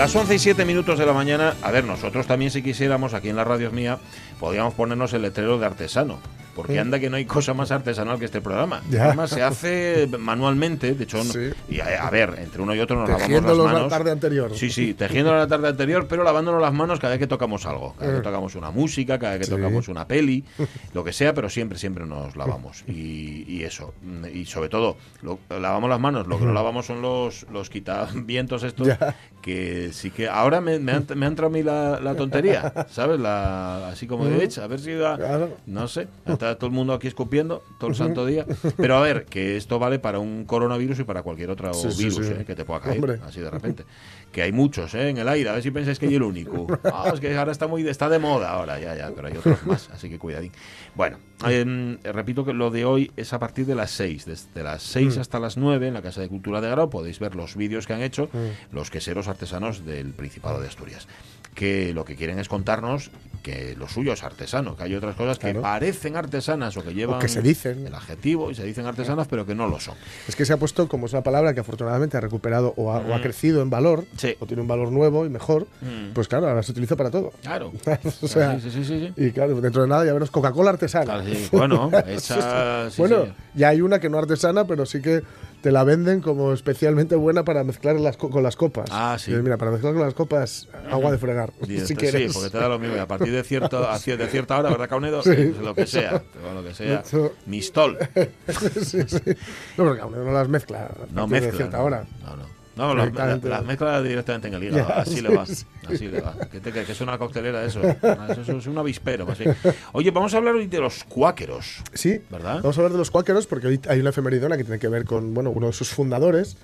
Las 11 y 7 minutos de la mañana, a ver, nosotros también si quisiéramos, aquí en la radio mía, podríamos ponernos el letrero de artesano. Porque anda que no hay cosa más artesanal que este programa. Además se hace manualmente, de hecho, y a, ver, entre uno y otro nos lavamos las manos. la tarde anterior. Sí, sí, tejiéndolo la tarde anterior, pero lavándonos las manos cada vez que tocamos algo. Cada vez que eh. tocamos una música, cada vez que tocamos una peli, lo que sea, pero siempre, siempre nos lavamos. Y, eso. Y sobre todo, lavamos las manos, lo que no lavamos son los, los quitavientos estos, que sí que ahora me, me, han, me entrado a mí la, tontería, ¿sabes? La, así como de hecho, a ver si da, no sé, está todo el mundo aquí escupiendo todo el santo día. Pero a ver, que esto vale para un coronavirus y para cualquier otro virus ¿eh? que te pueda caer así de repente. Que hay muchos ¿eh? en el aire, a ver si pensáis que yo el único. Ah, es que ahora está muy está de moda ahora, ya, ya, pero hay otros más, así que cuidadín. Bueno, em, repito que lo de hoy es a partir de las 6, desde las 6 mm. hasta las 9 en la Casa de Cultura de Grau podéis ver los vídeos que han hecho mm. los queseros artesanos del Principado de Asturias que lo que quieren es contarnos que lo suyo es artesano, que hay otras cosas que parecen artesanas o que llevan que se dicen. el adjetivo y se dicen artesanas, pero que no lo son. Es que se ha puesto como es una palabra que afortunadamente ha recuperado o ha, mm. crecido en valor, o tiene un valor nuevo y mejor, mm. pues claro, ahora se utiliza para todo. Claro. o sea, sí, sí, sí, y claro, dentro de nada ya veremos Coca-Cola artesana. bueno, bueno, ya hay una que no artesana, pero sí que te la venden como especialmente buena para mezclar con las copas. Ah, sí. mira, para mezclar con las copas, agua de fregar. si Sí, porque te da lo mismo. a partir de, cierto, de cierta hora, ¿verdad, Caunedo? Sí, lo que sea. Lo que sea. Mistol. sí, sí. No, porque Caunedo no las mezcla. No mezcla. De cierta hora. No, no. No, las la, mezcla directamente en el hígado. así le va. Así le va. Que, que, es una coctelera eso. Eso es un avispero. Así. Oye, vamos a hablar hoy de los cuáqueros. Sí. ¿Verdad? Vamos a hablar de los cuáqueros porque hoy hay una efemeridona que tiene que ver con bueno, uno de sus fundadores.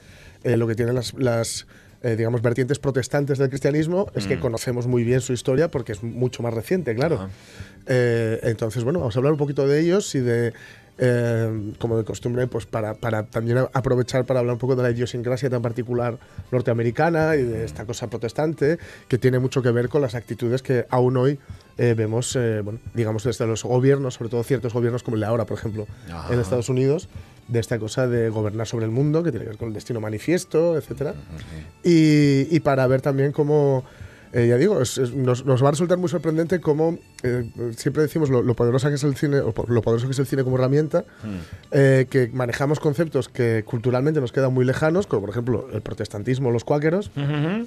Eh, lo que tienen las, las eh, digamos, vertientes protestantes del cristianismo es que mm. conocemos muy bien su historia porque es mucho más reciente, claro. Eh, entonces, bueno, vamos a hablar un poquito de ellos y de eh, como de costumbre, pues para, para, también aprovechar para hablar un poco de la idiosincrasia tan particular norteamericana y de esta cosa protestante que tiene mucho que ver con las actitudes que aún hoy eh, vemos, eh, bueno, digamos, desde los gobiernos, sobre todo ciertos gobiernos como el de ahora, por ejemplo, en Estados Unidos, de esta cosa de gobernar sobre el mundo, que tiene que ver con el destino manifiesto, etcétera, y, y para ver también cómo eh, ya digo, nos, va a resultar muy sorprendente cómo eh, siempre decimos lo, poderoso que es el cine, o lo poderoso que es el cine como herramienta, mm. eh, que manejamos conceptos que culturalmente nos quedan muy lejanos, como por ejemplo el protestantismo, los cuáqueros,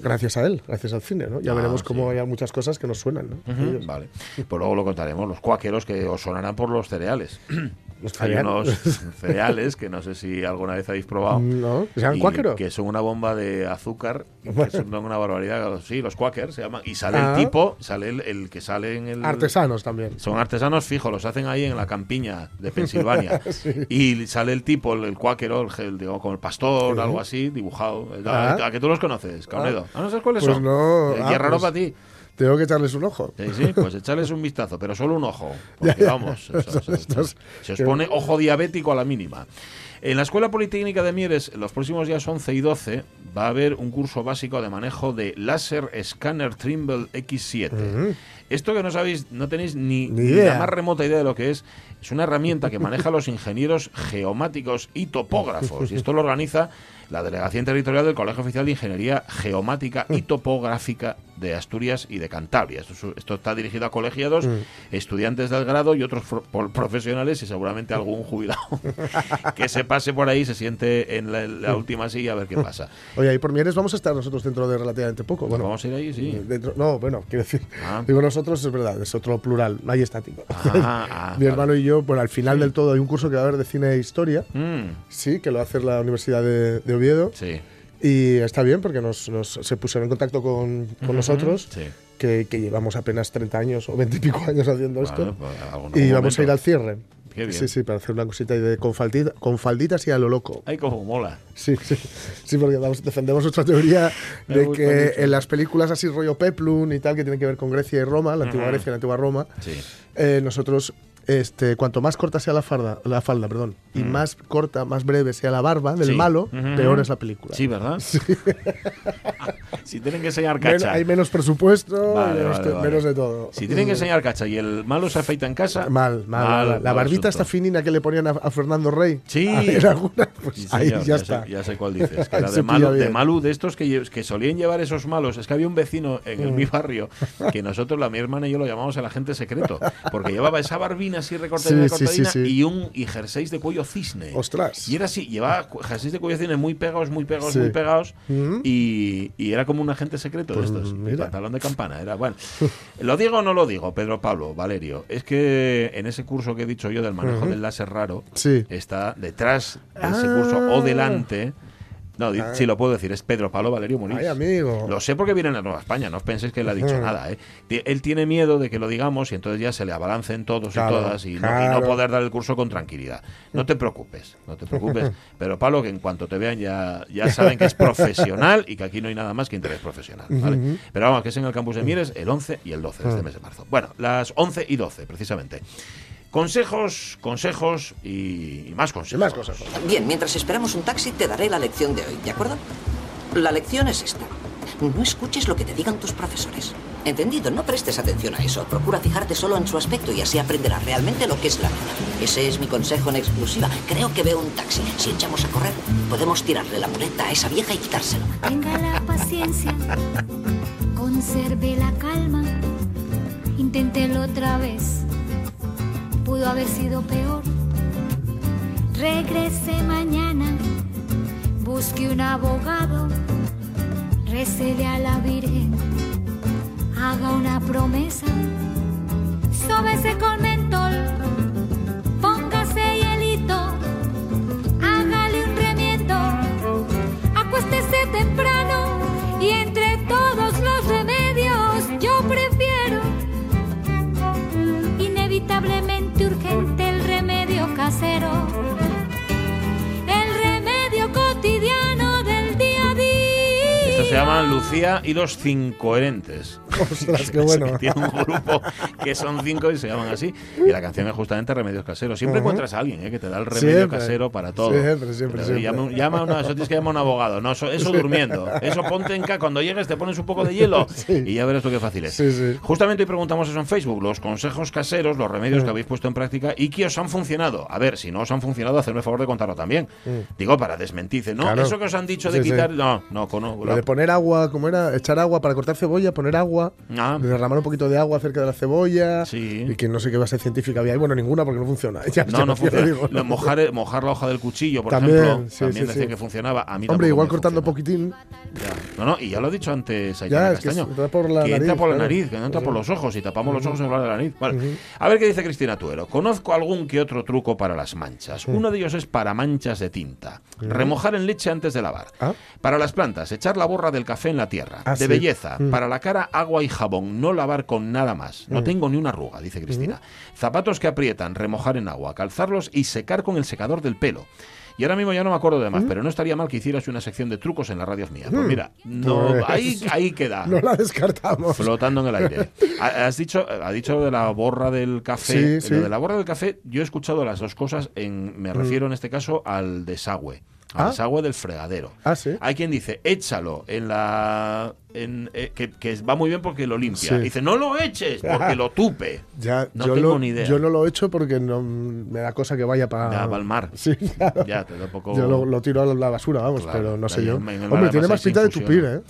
gracias a él, gracias al cine, ¿no? Ya ah, veremos cómo hay muchas cosas que nos suenan, ¿no? Vale. Pues luego lo contaremos, los cuáqueros que os sonarán por los cereales. Hay unos cereales que no sé si alguna vez habéis probado. No, que sean cuáqueros. Que son una bomba de azúcar, que son una barbaridad. Sí, los cuáquers se llaman. Y sale el ah. tipo, sale el, que sale en el. Artesanos también. Son artesanos fijos, los hacen ahí en la campiña de Pensilvania. Y sale el tipo, el, cuáquero, el, digo, como el pastor, algo así, dibujado. Ah. ¿A, que tú los conoces, Carnedo? Ah. no sabes cuáles pues son? No. Eh, raro pues para ti. Tengo que echarles un ojo. Sí, sí, pues echarles un vistazo, pero solo un ojo. Porque vamos, se os pone ojo diabético a la mínima. En la Escuela Politécnica de Mieres, los próximos días 11 y 12, va a haber un curso básico de manejo de Laser Scanner Trimble X7. Esto que no sabéis, no tenéis ni, ni, la más remota idea de lo que es, es una herramienta que maneja los ingenieros geomáticos y topógrafos. Y esto lo organiza la Delegación Territorial del Colegio Oficial de Ingeniería Geomática y Topográfica de Asturias y de Cantabria. Esto, está dirigido a colegiados, mm. estudiantes del grado y otros profesionales y seguramente algún jubilado que se pase por ahí, se siente en la, última silla a ver qué pasa. Oye, y por Mieres vamos a estar nosotros dentro de relativamente poco. Bueno, vamos a ir ahí, sí. no, bueno, quiero decir, ah. digo nosotros, es verdad, es otro plural, no hay estático. Ah, ah, Mi hermano y yo, bueno, al final del todo hay un curso que va a haber de cine e historia, mm. sí, que lo hace la Universidad de, de Oviedo. Sí y está bien porque nos, se pusieron en contacto con, nosotros, que, llevamos apenas 30 años o 20 y pico años haciendo esto. Pues, y vamos a ir al cierre. Qué bien. Sí, sí, para hacer una cosita de, con, faldita- con falditas y a lo loco. Ay, como mola. Sí, sí, sí, porque vamos- defendemos nuestra teoría de que en las películas así rollo Peplum y tal, que tienen que ver con Grecia y Roma, la antigua. Grecia y la antigua Roma, Sí. eh, nosotros, este, cuanto más corta sea la falda, la falda perdón, y más corta, más breve sea la barba del Mm. Sí. malo, peor es la película. Sí, ¿verdad? si tienen que enseñar Men- cacha. hay menos presupuesto Vale, y menos, vale, vale. menos de todo. Si tienen que enseñar cacha y el malo se afeita en casa. Mal, mal. la- barbita esta finina que le ponían a, a Fernando Rey. Sí. Alguna, pues Sí, ahí señor, ya, sé- está. ya sé cuál dices. que era de, malu, de malu, de estos que, solían llevar esos malos. Es que había un vecino en Mm. el- mi barrio que nosotros, la mi hermana y yo, lo llamamos el agente secreto. Porque llevaba esa barbina así recortadina, Sí, sí, cortadina sí, sí. y un y jerseys de cuello cisne. Ostras. Y era así, llevaba jerseys de cuello cisne muy pegados, muy pegados, Sí. muy pegados. Mm. Y, y era como un agente secreto Pues de estos. mira. Y pantalón de campana. Era, bueno, ¿Lo digo o no lo digo, Pedro Pablo, Valerio? Es que en ese curso que he dicho yo del manejo del láser raro, Sí. está detrás de ese Ah. curso o delante. No, di- sí lo puedo decir, es Pedro Pablo Valerio Muniz. Ay, amigo. Lo sé porque viene en la Nueva España, no os penséis que él ha dicho Ujú. nada. ¿eh? Él tiene miedo de que lo digamos y entonces ya se le abalancen todos Claro, y todas y, no, y no poder dar el curso con tranquilidad. No te preocupes, no te preocupes. Pero Pablo, que en cuanto te vean ya, ya saben que es profesional y que aquí no hay nada más que interés profesional. ¿vale? Pero vamos, que es en el campus de Mieres el 11 y el 12 de este mes de marzo. Bueno, las 11 y 12, precisamente. Consejos, consejos y, más Y consejos. más cosas. Bien, mientras esperamos un taxi, te daré la lección de hoy, ¿de acuerdo? La lección es esta. No escuches lo que te digan tus profesores. ¿Entendido? No prestes atención a eso. Procura fijarte solo en su aspecto y así aprenderás realmente lo que es la vida. Ese es mi consejo en exclusiva. Creo que veo un taxi. Si echamos a correr, podemos tirarle la muleta a esa vieja y quitárselo. Tenga la paciencia, conserve la calma, inténtelo otra vez. Pudo haber sido peor. Regrese mañana, busque un abogado, récele a la Virgen, haga una promesa, sóbese con mentol, póngase hielito, hágale un remiendo. Acuéstese temprano Lucía y los Cincoherentes. Ostras, qué bueno. Que Tiene un grupo que son cinco y se llaman así. Y la canción es justamente Remedios Caseros. Siempre encuentras a alguien ¿eh? que te da el remedio Siempre. casero para todo. Siempre, siempre. Llama, llama a una- eso tienes que llamar a un abogado. No, eso, eso durmiendo. Eso ponte en ca. Cuando llegues te pones un poco de hielo Sí. y ya verás tú qué fácil es. Sí, sí. Justamente hoy preguntamos eso en Facebook. Los consejos caseros, los remedios que habéis puesto en práctica y que os han funcionado. A ver, si no os han funcionado, hacerme el favor de contarlo también. Digo, para desmentirse. No, Claro. eso que os han dicho de quitar. No, no, con, Lo de poner agua, ¿cómo era? Echar agua para cortar cebolla, poner agua, Ah. derramar un poquito de agua cerca de la cebolla. Sí. Y que no sé qué base científica había ahí. Bueno, ninguna porque no funciona. Ya- No, ya- no funciona. digo, Lo- mojar, mojar la hoja del cuchillo, por También, ejemplo, sí, también sí, decía que funcionaba. A mí Hombre, igual cortando funciona. poquitín. Ya. No, no, y ya lo ha dicho antes que Castaño. entra por la que entra nariz, por la claro. nariz, que no entra por los ojos. Y tapamos los ojos en lugar de la nariz. Vale. A ver qué dice Cristina Tuero. Conozco algún que otro truco para las manchas. Uno de ellos es para manchas de tinta. Remojar en leche antes de lavar. Ah. Para las plantas, echar la borra del café en la tierra. Ah, de belleza. Para la cara, agua y jabón. No lavar con nada más. No tengo ni una arruga, dice Cristina. Zapatos que aprietan, remojar en agua, calzarlos y secar con el secador del pelo. Y ahora mismo ya no me acuerdo de más, pero no estaría mal que hicieras una sección de trucos en la radio mía. Pues mira, no, Pues- ahí, ahí queda. No la descartamos. Flotando en el aire. Ha- Has dicho, ha dicho lo de la borra del café. Sí, sí. Lo de la borra del café, yo he escuchado las dos cosas. En, me refiero en este caso al desagüe. Al Ah. desagüe del fregadero. Ah, sí. Hay quien dice, échalo en la. En, eh, que, que va muy bien porque lo limpia. Sí. Dice, no lo eches porque lo tupe. Ya, No yo, tengo lo, ni idea. yo no lo he hecho porque no, me da cosa que vaya para. Va al mar. Sí, claro. Ya, te da poco. Yo lo, lo tiro a la basura, vamos, Claro, pero no sé yo. el Hombre, tiene más pinta de tupir. ¿eh?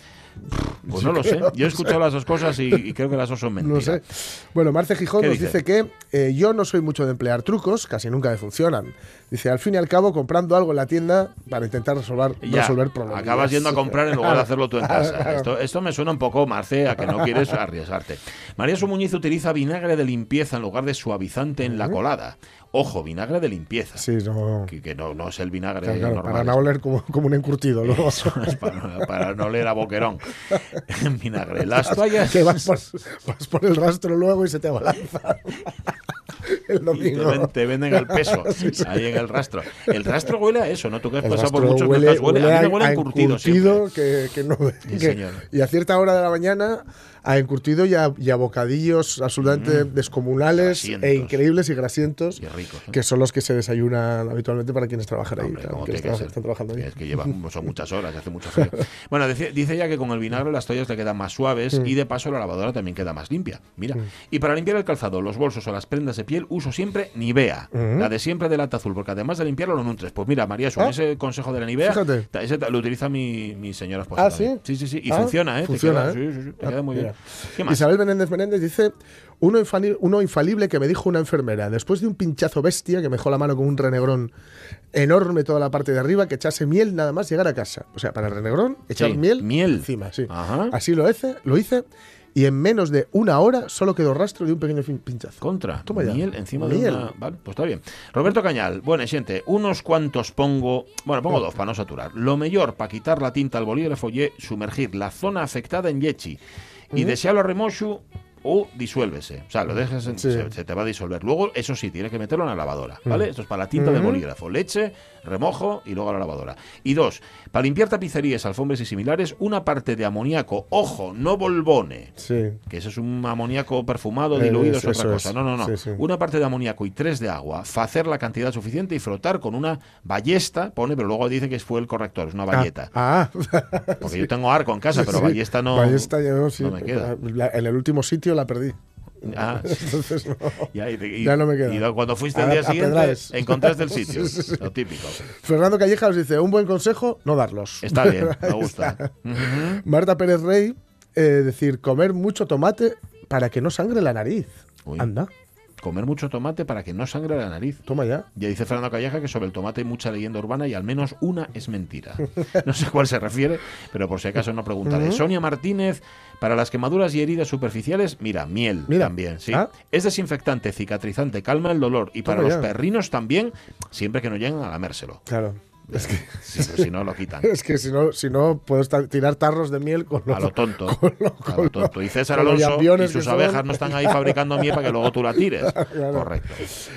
Pues no lo sé. Yo he escuchado las dos cosas y, y creo que las dos son No mentiras. sé. Bueno, Marce Gijón ¿Qué nos dice? dice, que eh, yo no soy mucho de emplear trucos, casi nunca me funcionan. Dice, al fin y al cabo, comprando algo en la tienda para intentar resolver, Ya, resolver problemas. acabas yendo a comprar en lugar de hacerlo tú en casa. Esto me suena un poco, Marce, a que no quieres arriesgarte. María Sumuñiz utiliza vinagre de limpieza en lugar de suavizante en la colada. Ojo, vinagre de limpieza. Sí, no. Que, que no, no es el vinagre Claro, claro, normal. para no oler como, como un encurtido. Eso es para, para no leer a boquerón. En vinagre. Las toallas. que vas por, vas por el rastro luego y se te abalanza. el domingo. te venden al peso, ahí en el rastro. El rastro huele a eso, ¿no? Tú que has El pasado por muchos huele, huele, huele a mí me huele a encurtido, encurtido que, que no Sí, que- y a cierta hora de la mañana a encurtido y a, y a bocadillos absolutamente descomunales Grasientos. e increíbles y grasientos Y ricos, ¿eh? que son los que se desayunan habitualmente para quienes trabajan ahí Hombre, claro, quienes tiene que están trabajando ahí Es que lleva, son muchas horas, hace mucho frío. Bueno, dice, dice ya que con el vinagre las toallas le quedan más suaves Mm. y de paso la lavadora también queda más limpia. Mira. Y para limpiar el calzado, los bolsos o las prendas de piel uso siempre Nivea. La de siempre de lata azul, porque además de limpiarlo lo nutres. Pues mira, María, con Ah. ese consejo de la Nivea, Fíjate. ese lo utiliza mi, mi señora esposa. ¿Ah, sí? Sí, sí, sí. Y Ah, funciona, ¿eh? Te funciona, queda- ¿eh? Sí, sí, sí, te Ah, queda muy mira. bien. Isabel Menéndez Menéndez dice uno, infali- uno infalible que me dijo una enfermera después de un pinchazo bestia que me dejó la mano con un renegrón enorme toda la parte de arriba que echase miel nada más llegar a casa. O sea, para el renegrón echar Sí, miel, miel. encima, sí. Ajá. Así lo hice, lo hice y en menos de una hora solo quedó rastro de un pequeño pinchazo. Contra. Toma ya. Miel encima Miel. de una. Vale, pues está bien. Roberto Cañal, bueno, gente, unos cuantos pongo. Bueno, pongo dos para no saturar. Lo mejor para quitar la tinta al bolígrafo y sumergir la zona afectada en yechi. Y desearlo remocho o disuélvese. O sea, lo dejas, en- Sí. se, se te va a disolver. Luego, eso sí, tienes que meterlo en la lavadora, ¿vale? Esto es para la tinta de bolígrafo. Leche, remojo y luego a la lavadora. Y dos, para limpiar tapicerías, alfombras y similares, una parte de amoníaco, ojo, no bolbone Sí. que eso es un amoníaco perfumado, Eh, diluido, es otra es. cosa. No, no, no. Sí, sí. Una parte de amoníaco y tres de agua, hacer la cantidad suficiente y frotar con una ballesta, pone, pero luego dice que fue el corrector, es una valleta. Ah, Porque yo tengo arco en casa, pero ballesta no, Ballesta yo, no me queda. La- en el último sitio la perdí. Ah, Entonces no. y- Ya no me queda. Y cuando fuiste al día siguiente, encontraste el sitio. Sí, sí, sí. Lo típico. Fernando Calleja nos dice, un buen consejo, no darlos. Está bien, me gusta. Marta Pérez Rey, eh, decir, comer mucho tomate para que no sangre la nariz. Uy. Anda, Comer mucho tomate para que no sangre la nariz. toma ya. Ya dice Fernando Calleja que sobre el tomate hay mucha leyenda urbana y al menos una es mentira. No sé a cuál se refiere, pero por si acaso no preguntaré. Sonia Martínez, para las quemaduras y heridas superficiales, mira, miel Mira. también, sí. Ah. Es desinfectante, cicatrizante, calma el dolor y para Toma los ya. perrinos también, siempre que no lleguen a lamérselo. Claro. Es que, Si, si no, lo quitan. es que si no, si no puedo estar- tirar tarros de miel con A lo tonto. con lo- a lo tonto. Y César Alonso y sus son. abejas no están ahí fabricando miel para que luego tú la tires. Correcto.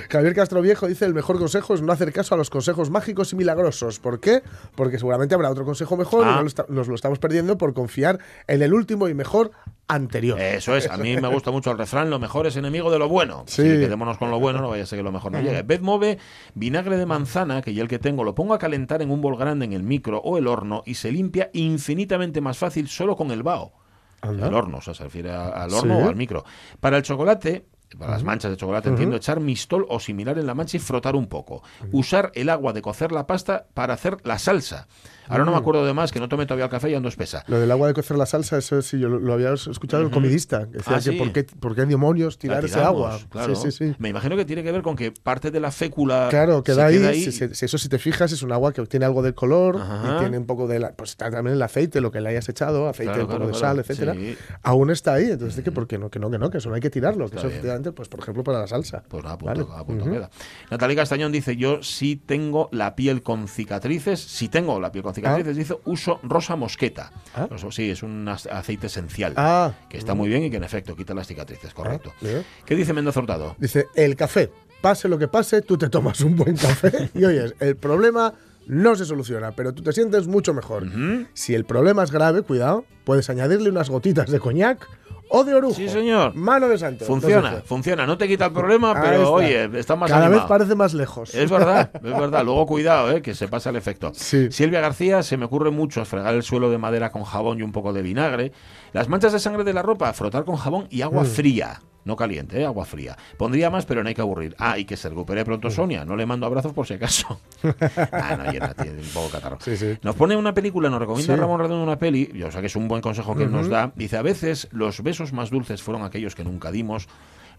Javier Castro Viejo dice el mejor consejo es no hacer caso a los consejos mágicos y milagrosos. ¿Por qué? Porque seguramente habrá otro consejo mejor y Ah. no lo nos lo estamos perdiendo por confiar en el último y mejor anterior. Eso es, a mí me gusta mucho el refrán, lo mejor es enemigo de lo bueno. Sí. Sí. quedémonos con lo bueno, no vaya a ser que lo mejor no llegue. Beth Move, vinagre de manzana, que ya el que tengo, lo pongo a calentar en un bol grande en el micro o el horno y se limpia infinitamente más fácil solo con el vaho. Anda. El horno, o sea, se refiere a- al horno Sí. o al micro. Para el chocolate, para las manchas de chocolate, entiendo, echar mistol o similar en la mancha y frotar un poco. Usar el agua de cocer la pasta para hacer la salsa. Ahora no me acuerdo de más, que no tomé todavía el café y ando espesa. Lo del agua de cocer la salsa, eso sí, yo lo, había escuchado el comidista. Que decía Ah, que sí. por, qué, por qué demonios tirar La ese tiramos, agua. Claro. Sí, sí, sí. Me imagino que tiene que ver con que parte de la fécula. Claro, queda ahí. queda si- si- si eso si te fijas, es un agua que tiene algo de color Ajá. y tiene un poco de la, pues está también el aceite, lo que le hayas echado, aceite, Claro, un poco claro, de sal, etcétera. Sí. Aún está ahí, entonces ¿de qué? ¿por qué no? Que no, que no, que eso no hay que tirarlo, que eso efectivamente, pues por ejemplo para la salsa. Pues nada, a punto, Vale. a punto Ujú. queda. Natalia Castañón dice: Yo sí tengo la piel con cicatrices. Si tengo la piel con cicatrices, dice: uso rosa mosqueta. Ah. Sí, es un aceite esencial. Ah, Que está muy bien y que en efecto quita las cicatrices, correcto. Ah, mira. ¿Qué dice Mendoza Hurtado? Dice, el café, pase lo que pase, tú te tomas un buen café y oyes, el problema no se soluciona, pero tú te sientes mucho mejor. Si el problema es grave, cuidado, puedes añadirle unas gotitas de coñac o de orujo. Sí, señor. Mano de santo. Funciona, Entonces, funciona. No te quita el problema, pero oye, está más Cada animado. vez parece más lejos. Es verdad, es verdad. Luego cuidado, ¿eh? que se pasa el efecto. Sí. Silvia García, se me ocurre mucho fregar el suelo de madera con jabón y un poco de vinagre. Las manchas de sangre de la ropa, frotar con jabón y Mm. agua fría. No caliente, ¿eh? agua fría. Pondría más, pero no hay que aburrir. Ah, y que se recupere pronto. Sonia. No le mando abrazos por si acaso. ah, no, llena, tiene un poco catarro. Sí, sí. Nos pone una película, nos recomienda Sí. Ramón Redondo una peli, yo sé que es un buen consejo que él nos da. Dice, a veces los besos más dulces fueron aquellos que nunca dimos,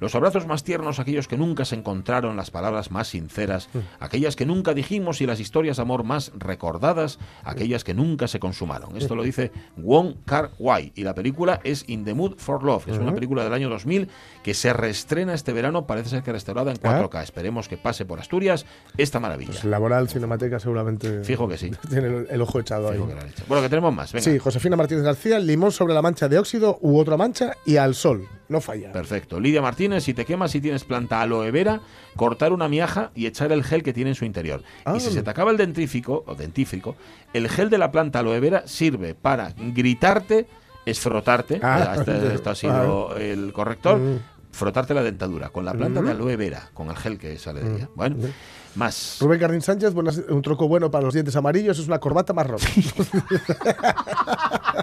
los abrazos más tiernos aquellos que nunca se encontraron, las palabras más sinceras, aquellas que nunca dijimos y las historias de amor más recordadas, aquellas que nunca se consumaron. Esto lo dice Wong Kar Wai y la película es In the Mood for Love, es una película del año 2000 que se reestrena este verano, parece ser que restaurada en 4K. Esperemos que pase por Asturias esta maravilla. Pues Laboral, Cinemateca seguramente Fijo que sí. tiene el, el ojo echado ahí. Que la. Bueno, que tenemos más. Venga. Sí, Josefina Martínez García, limón sobre la mancha de óxido u otra mancha y al sol. No falla. Perfecto. Lidia Martínez, si te quemas si tienes planta aloe vera, cortar una miaja y echar el gel que tiene en su interior. Ah. Y si se te acaba el dentífrico, o dentífrico, el gel de la planta aloe vera sirve para gritarte, es frotarte, Ah. este, este ha sido el corrector, Mm. Frotarte la dentadura con la planta de aloe vera, con el gel que sale de ella. Bueno, más. Rubén Cardín Sánchez, buenas- un troco bueno para los dientes amarillos es una corbata marrón.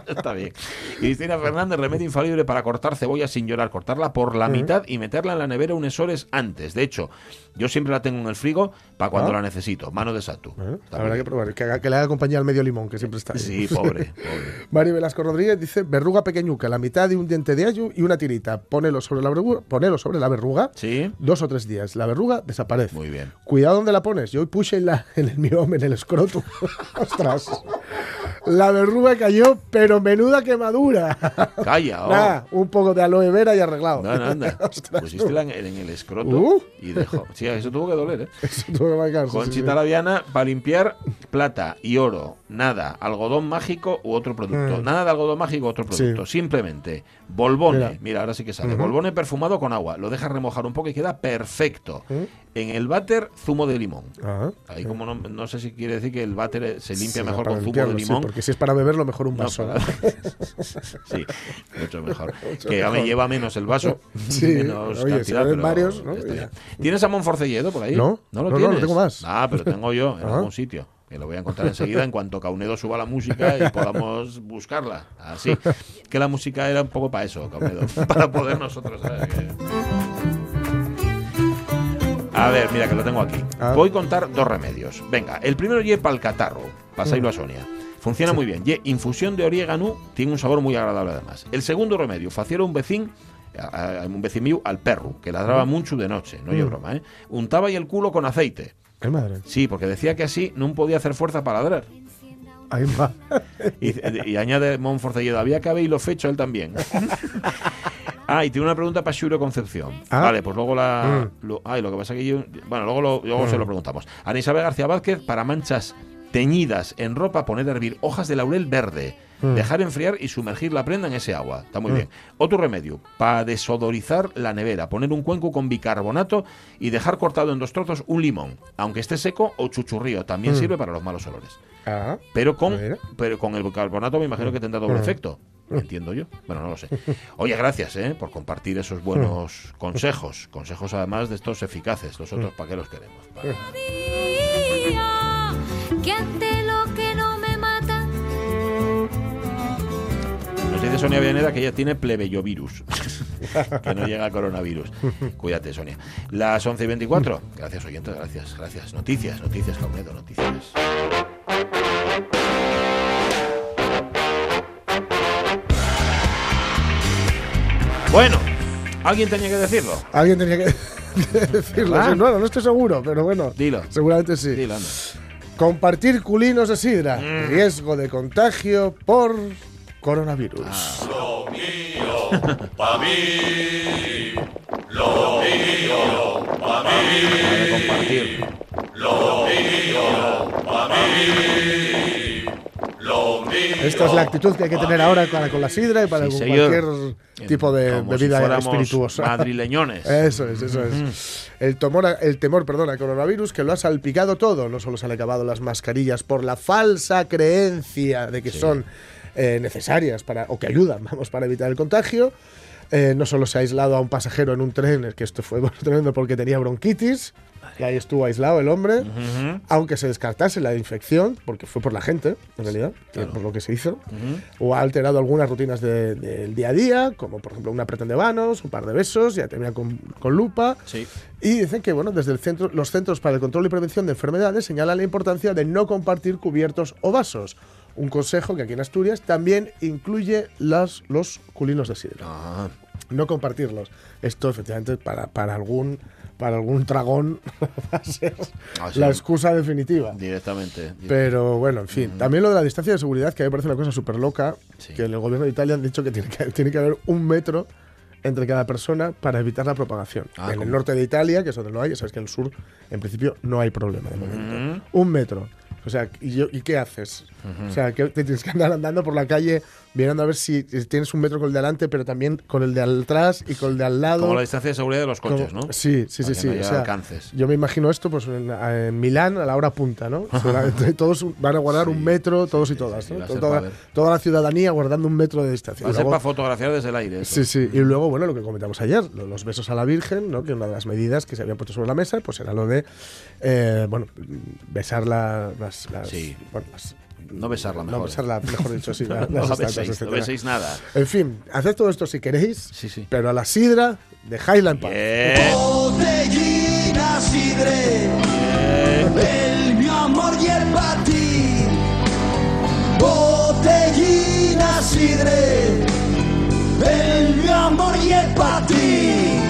Está bien. Cristina Fernández, remedio infalible para cortar cebolla sin llorar, cortarla por la mitad y meterla en la nevera unas horas antes. De hecho, yo siempre la tengo en el frigo para cuando Ah. la necesito. Mano de Satu. ¿Eh? Habrá que probar, que, haga- que le haga compañía al medio limón, que siempre está ahí. Sí, pobre, pobre. Mari Velasco Rodríguez dice, verruga pequeñuca, la mitad de un diente de ayu y una tirita. Ponelo sobre la verruga, ponelo sobre la verruga, Sí, dos o tres días. La verruga desaparece. muy bien. Cuidado donde la pones. Yo puse en, la, en el mioma, en el escroto. Ostras. La verruga cayó, pero menuda quemadura. Calla, oh. Un poco de aloe vera y arreglado. No, no. Ostras, Pusiste en, en el escroto Uh. y dejó. Sí, eso tuvo que doler, ¿eh? Eso tuvo que marcar, Conchita sí. Laviana, para limpiar plata y oro, nada, algodón mágico u otro producto. Mm. Nada de algodón mágico u otro Sí. producto. Simplemente, bolbone, mira. Mira. ahora sí que sale. Ujú. Bolbone perfumado con agua. Lo dejas remojar un poco y queda perfecto. Mm. En el váter, zumo de limón. Ah, Ahí como no, no sé si quiere decir que el váter se limpia sí, mejor con zumo de sí, limón. porque si es para beberlo, mejor un No, vaso. para- sí, mucho mejor. Mucho que ya me mejor. lleva menos el vaso. Sí, menos oye, cantidad, pero varios, ¿no? ¿Tienes a Monforcelledo por ahí? No, no lo no, no, tienes. no tengo más. Ah, pero tengo yo en Ah. algún sitio. Que lo voy a encontrar enseguida en cuanto Caunedo suba la música y podamos buscarla. Así. Que la música era un poco para eso, Caunedo. Para poder nosotros. ¿sabes? A ver, mira que lo tengo aquí. Ah. Voy a contar dos remedios. Venga, el primero lleva para el catarro. Pasáislo a Sonia. Funciona muy bien. Ye, infusión de orégano tiene un sabor muy agradable además. El segundo remedio, faciera un a- a- un vecino mío al perro, que ladraba mucho de noche, no es Mm. broma, ¿eh? Untaba y el culo con aceite. Ay, madre. Sí, porque decía que así no podía hacer fuerza para ladrar. Ay. Y, y añade Monforcelledo, había que haberlo fecho él también. Ah, y tiene una pregunta para Xuro Concepción. Ah. Vale, pues luego la. Mm. Lo, ay, lo que pasa que yo. Bueno, luego, lo- luego Mm. se lo preguntamos. Ana Isabel García Vázquez, para manchas teñidas en ropa, poner a hervir hojas de laurel verde. Mm. Dejar enfriar y sumergir la prenda en ese agua. Está muy Mm. bien. Otro remedio, para desodorizar la nevera, poner un cuenco con bicarbonato y dejar cortado en dos trozos un limón. Aunque esté seco o chuchurrío, también Mm. sirve para los malos olores. Ah, Pero con, pero con el bicarbonato me imagino que tendrá doble Mm. efecto. Entiendo yo. Bueno, no lo sé. Oye, gracias ¿eh? por compartir esos buenos consejos. Consejos además de estos eficaces. Los otros, ¿para qué los queremos? Pa- día que ante lo que no me mata Nos dice Sonia Villaneda que ella tiene plebeyovirus. que no llega a coronavirus. Cuídate, Sonia. Las 11 y 24. Gracias, oyentes. Gracias, gracias. Noticias, noticias, Caunedo, noticias. Bueno, alguien tenía que decirlo. alguien tenía que decirlo. No, no estoy seguro, pero bueno. Dilo. Seguramente sí. Dilo, anda. Compartir culinos de sidra. Mm. Riesgo de contagio por coronavirus. Ah. Para de compartir. Esta es la actitud que hay que tener ahora para con la sidra y para Sí, cualquier tipo de si bebida fuéramos espirituosa. Madrileñones. Eso es, eso es. El temor, el temor, perdón, al coronavirus que lo ha salpicado todo. No solo se han acabado las mascarillas por la falsa creencia de que Sí. son eh, necesarias para o que ayudan, vamos, para evitar el contagio. Eh, no solo se ha aislado a un pasajero en un tren, que esto fue tremendo porque tenía bronquitis, y ahí estuvo aislado el hombre, Ujú. aunque se descartase la infección, porque fue por la gente, en realidad, que es por lo que se hizo, o ha alterado algunas rutinas de- del día a día, como por ejemplo una apretón de manos, un par de besos, ya termina con, con lupa. Sí. Y dicen que bueno, desde el centro, los Centros para el Control y Prevención de Enfermedades señalan la importancia de no compartir cubiertos o vasos. Un consejo que aquí en Asturias también incluye las, los culinos de sidra. Ah, No compartirlos. Esto efectivamente para, para algún para algún tragón va a ser Ah, sí. la excusa definitiva. directamente. Pero bueno, en fin. También lo de la distancia de seguridad, que a mí me parece una cosa súper loca, Sí. que en el gobierno de Italia han dicho que tiene que, tiene que haber un metro entre cada persona para evitar la propagación. Ah, en el norte de Italia, que es donde lo hay, sabes que en el sur, en principio, no hay problema de momento. Un metro. O sea, ¿y, yo- ¿y qué haces? O sea, que te tienes que andar andando por la calle mirando a ver si tienes un metro con el de adelante, pero también con el de atrás y con el de al lado. Como la distancia de seguridad de los coches, Como- ¿no? Sí, sí, Para sí, sí. no o sea, alcances. Yo me imagino esto pues en, en Milán a la hora punta, ¿no? Todos van a guardar un metro, todos y todas, ¿no? toda, la ciudadanía guardando un metro de distancia. Va a Y ser luego- para fotografiar desde el aire. eso. Sí, sí. Y luego, bueno, lo que comentamos ayer, lo- los besos a la Virgen, ¿no? que una de las medidas que se habían puesto sobre la mesa, pues era lo de, eh, bueno, besar la- las, las- Sí. bueno, las- No besarla mejor. no besarla, mejor dicho, sí. No estatuas, beséis, no beséis nada. En fin, haced todo esto si queréis, Sí, sí. pero a la sidra de Highland Park. Bien. Botellina sidre, el mi amor y el patín. Botellina sidre, el mi amor y el patín.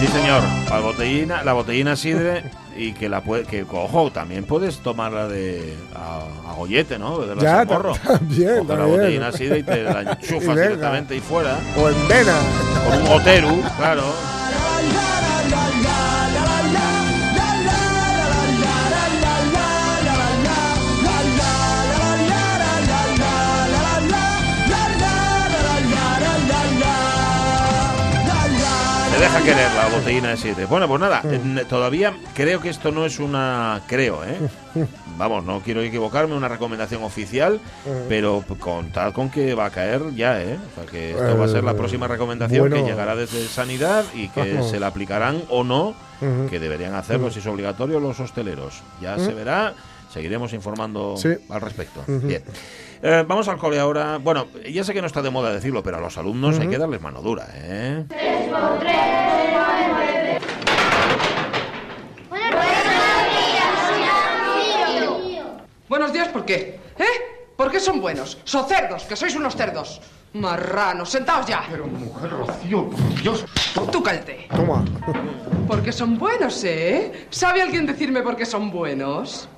Sí, señor. La botellina, la botellina sidre y que la puede, que ojo, también puedes tomarla de a, a gollete, ¿no? Beberla Ya, sin morro. también, Coge la botellina sidre y te la Y enchufas venga. directamente y fuera. O en vena. Con un goteru, claro. Deja querer la botellina de 7. Bueno, pues nada, todavía creo que esto no es una. Creo, ¿eh? Vamos, no quiero equivocarme, una recomendación oficial, pero contad con que va a caer ya, ¿eh? O sea, que esto va a ser la Eh, próxima recomendación que bueno. llegará desde Sanidad y que se la aplicarán o no, que deberían hacerlo si es obligatorio los hosteleros. Ya se verá, seguiremos informando Sí. al respecto. Bien. Eh, vamos al cole ahora. Bueno, ya sé que no está de moda decirlo, pero a los alumnos hay que darles mano dura, ¿eh? Buenos días, ¿por qué? ¿Eh? ¿Por qué son buenos? ¡Son cerdos, que sois unos cerdos! Marranos, sentaos ya. Pero mujer Rocío, por Dios. Tú cállate. Toma. ¿Por qué son buenos, eh? ¿Sabe alguien decirme por qué son buenos?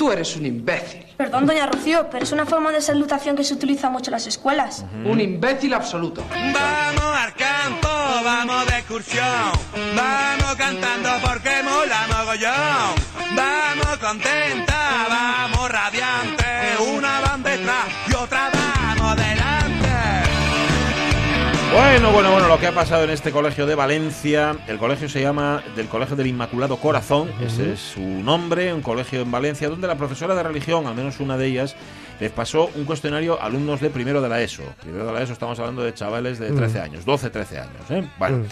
Tú eres un imbécil. Perdón, doña Rocío, pero es una forma de salutación que se utiliza mucho en las escuelas. Un imbécil absoluto. Vamos al campo, vamos de excursión. Vamos cantando porque mola mogollón. Vamos contenta, Bueno, bueno, bueno, lo que ha pasado en este colegio de Valencia, el colegio se llama del Colegio del Inmaculado Corazón, ese es su nombre, un colegio en Valencia, donde la profesora de religión, al menos una de ellas, les pasó un cuestionario a alumnos de primero de la ESO. Primero de la ESO estamos hablando de chavales de 13 años, 12, 13 años, ¿eh? Bueno,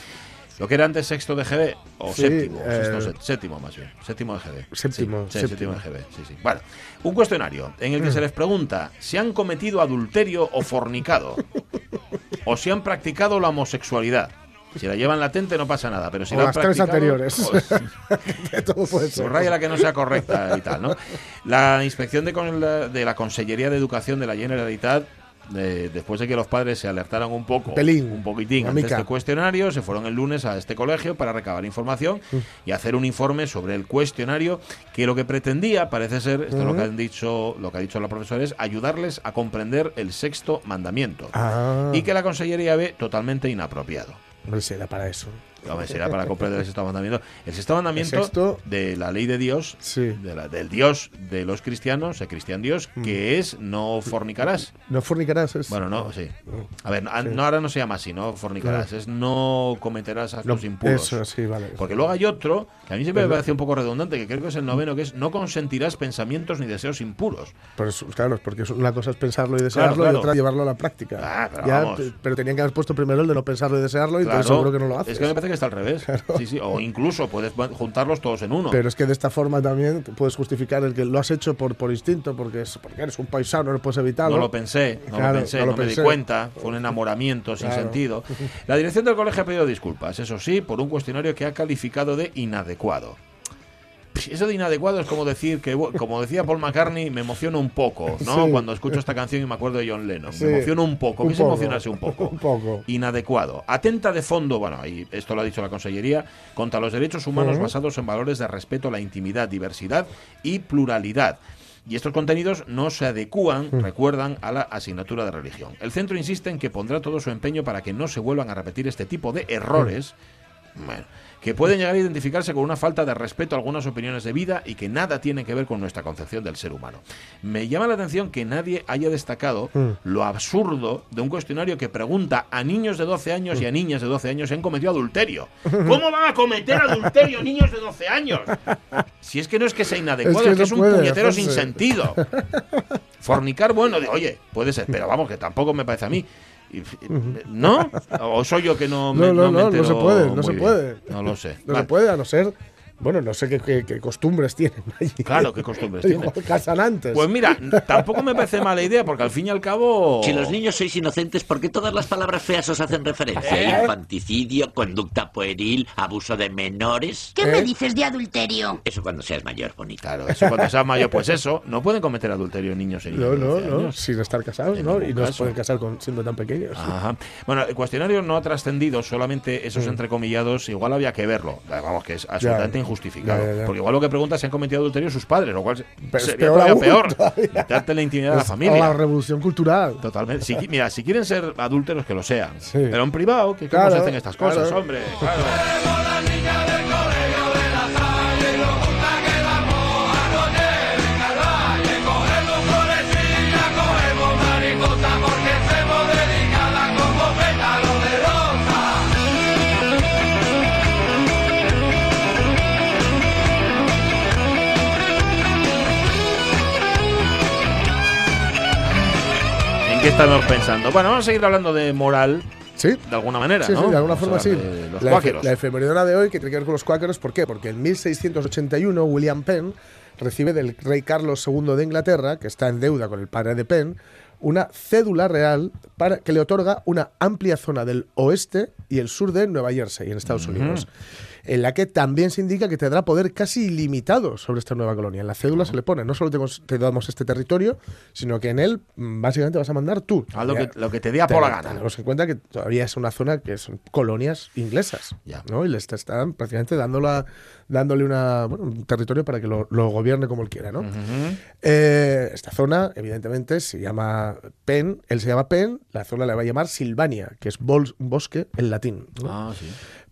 lo que era antes sexto de GB, o Sí, séptimo, eh, sexto, sé- séptimo más bien, séptimo de GB. Séptimo, Sí, séptimo. séptimo de GB, sí, sí. Bueno, un cuestionario en el que se les pregunta si han cometido adulterio o fornicado, o si han practicado la homosexualidad. Si la llevan latente no pasa nada, pero si O la han las tres practicado, anteriores. o- Que todo puede ser. Subraya la que no sea correcta y tal, ¿no? La inspección de, con la, de la Consellería de Educación de la Generalitat, eh, después de que los padres se alertaran un poco, Pelín, un poquitín ante este cuestionario, se fueron el lunes a este colegio para recabar información Mm. y hacer un informe sobre el cuestionario que lo que pretendía, parece ser, esto es lo que han dicho, lo que ha dicho la profesora, es ayudarles a comprender el sexto mandamiento. Ah, Y que la Consellería ve totalmente inapropiado. hombre, será para eso. Será para comprender el sexto mandamiento. El sexto mandamiento El sexto- de la ley de Dios, Sí. de la- del Dios de los cristianos, el cristian Dios, Mm. que es no fornicarás. No fornicarás. Es, Bueno, no, sí. A ver, no, no, ahora no se llama así, no fornicarás, Claro. es no cometerás actos impuros. Eso, sí, vale. Porque luego hay otro, que a mí siempre me parece un poco redundante, que creo que es el noveno, que es no consentirás pensamientos ni deseos impuros. Pero es- claro, porque una cosa es pensarlo y desearlo claro. y otra llevarlo a la práctica. Ah, pero Ya, pero tenían que haber puesto primero el de no pensarlo y desearlo y entonces seguro que no lo haces. Es que me parece que está al revés. Sí, sí, o incluso puedes juntarlos todos en uno. Pero es que de esta forma también puedes justificar el que lo has hecho por, por instinto, porque, es, porque eres un paisano, no puedes evitarlo. No lo pensé, no Claro, lo pensé, no me di cuenta, fue un enamoramiento sin Claro. sentido. La dirección del colegio ha pedido disculpas, eso sí, por un cuestionario que ha calificado de inadecuado. Eso de inadecuado es como decir que, como decía Paul McCartney, me emociona un poco, ¿no? Sí. Cuando escucho esta canción y me acuerdo de John Lennon. Sí. Me emociona un poco, poco. emocionarse un poco. Un poco. Inadecuado. Atenta de fondo, bueno, ahí esto lo ha dicho la Consellería, contra los derechos humanos basados en valores de respeto a la intimidad, diversidad y pluralidad. Y estos contenidos no se adecúan, recuerdan, a la asignatura de religión. El centro insiste en que pondrá todo su empeño para que no se vuelvan a repetir este tipo de errores Bueno, que pueden llegar a identificarse con una falta de respeto a algunas opiniones de vida y que nada tiene que ver con nuestra concepción del ser humano. Me llama la atención que nadie haya destacado Mm. lo absurdo de un cuestionario que pregunta a niños de 12 años y a niñas de 12 años si han cometido adulterio. ¿Cómo van a cometer adulterio niños de 12 años? Si es que no es que sea inadecuado, Es es que no es un puede puñetero sin sentido. Fornicar, bueno, de, oye, puede ser, pero vamos, que tampoco me parece a mí. ¿No? ¿O soy yo que no me, No, no, me no, no entero se puede, no muy se bien? puede. No lo sé. No Vale. se puede, a no ser. Bueno, no sé qué, qué- qué costumbres tienen allí. Claro, qué costumbres tienen. casan antes. Pues mira, tampoco me parece mala idea, porque al fin y al cabo. Si los niños sois inocentes, ¿por qué todas las palabras feas os hacen referencia? ¿Eh? Infanticidio, conducta pueril, abuso de menores. ¿Qué ¿Eh? me dices de adulterio? Eso cuando seas mayor, bonita. Claro, eso cuando seas mayor, pues eso, no pueden cometer adulterio niños y niñas no, no, 12 no, años. sin estar casados, En ¿no? Y no se pueden casar con, siendo tan pequeños. Ajá. Bueno, el cuestionario no ha trascendido, solamente esos Mm. entrecomillados, igual había que verlo. Vamos, que es absolutamente injustificado. ya, ya, ya. Porque igual lo que pregunta es si han cometido adulterio sus padres, lo cual Pero es sería peor todavía aún, peor. todavía. La intimidad de la familia. La revolución cultural. Totalmente. Si, mira, si quieren ser adúlteros, que lo sean. Sí. Pero en privado, que cómo Claro, se hacen estas cosas, claro. hombre. Claro. Qué estamos pensando? Bueno, vamos a seguir hablando de moral, Sí. de alguna manera, Sí, ¿no? sí, de alguna forma sí. hablar de los la, cuáqueros. la efemeridona de hoy, que tiene que ver con los cuáqueros, ¿por qué? Porque en 1681 William Penn recibe del rey Carlos II de Inglaterra, que está en deuda con el padre de Penn, una cédula real para que le otorga una amplia zona del oeste y el sur de Nueva Jersey, en Estados Unidos, en la que también se indica que tendrá poder casi ilimitado sobre esta nueva colonia. En la cédula se le pone, no solo te, damos este territorio, sino que en él mm, básicamente vas a mandar tú. Haz lo que, lo que te dé por la gana. Tenemos en cuenta que todavía es una zona que son colonias inglesas. Ya. ¿no? Y les están prácticamente dándola, dándole una, bueno, un territorio para que lo, lo gobierne como él quiera. ¿no? Eh, esta zona, evidentemente, se llama Penn. Él se llama Penn. La zona le va a llamar Silvania, que es bol- bosque en latín. ¿no? Ah, sí.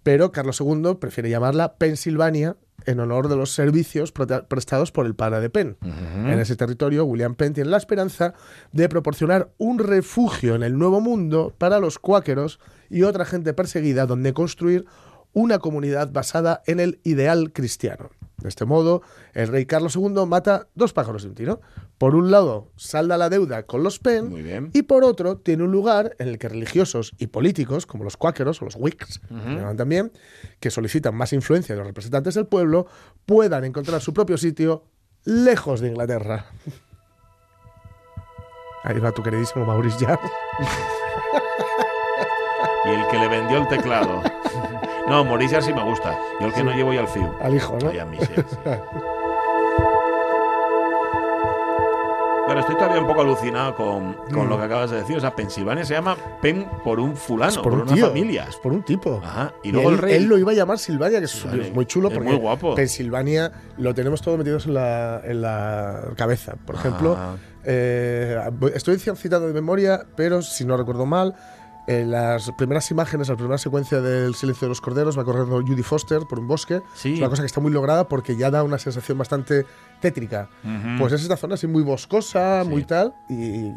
Pero Carlos II prefiere llamarla Pensilvania en honor de los servicios prestados por el padre de Penn. En ese territorio, William Penn tiene la esperanza de proporcionar un refugio en el Nuevo Mundo para los cuáqueros y otra gente perseguida donde construir una comunidad basada en el ideal cristiano. De este modo, el rey Carlos II mata dos pájaros de un tiro. Por un lado, salda la deuda con los Penn y por otro, tiene un lugar en el que religiosos y políticos, como los cuáqueros o los Whigs, también, que solicitan más influencia de los representantes del pueblo, puedan encontrar su propio sitio lejos de Inglaterra. Ahí va tu queridísimo Maurice Jarre. Y el que le vendió el teclado. No, Mauricio sí me gusta. Yo el que no llevo y al FIU. Al hijo, ¿no? Ay, a mí sí, sí. Bueno, estoy todavía un poco alucinado con, con Mm. lo que acabas de decir. O sea, Pensilvania se llama Penn por un fulano, Es por, un una tío, familia. Es por un tipo. Ajá. Y Y luego él, el rey. él lo iba a llamar Silvania, que es, muy chulo Es porque muy guapo. Pensilvania lo tenemos todo metidos en la, en la cabeza. Por ejemplo, Ah. eh, estoy citando de memoria, pero si no recuerdo mal, en las primeras imágenes, la primera secuencia del Silencio de los Corderos va corriendo Judy Foster por un bosque. Sí. Es una cosa que está muy lograda porque ya da una sensación bastante tétrica. Ujú. Pues es esta zona así muy boscosa, Sí. muy tal, y,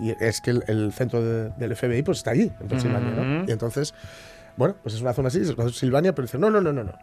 y es que el, el centro de- del FBI pues está allí, en Pensilvania, ¿no? Ujú. Y entonces, bueno, pues es una zona así, es Silvania, pero dice, no, no, no, no, no.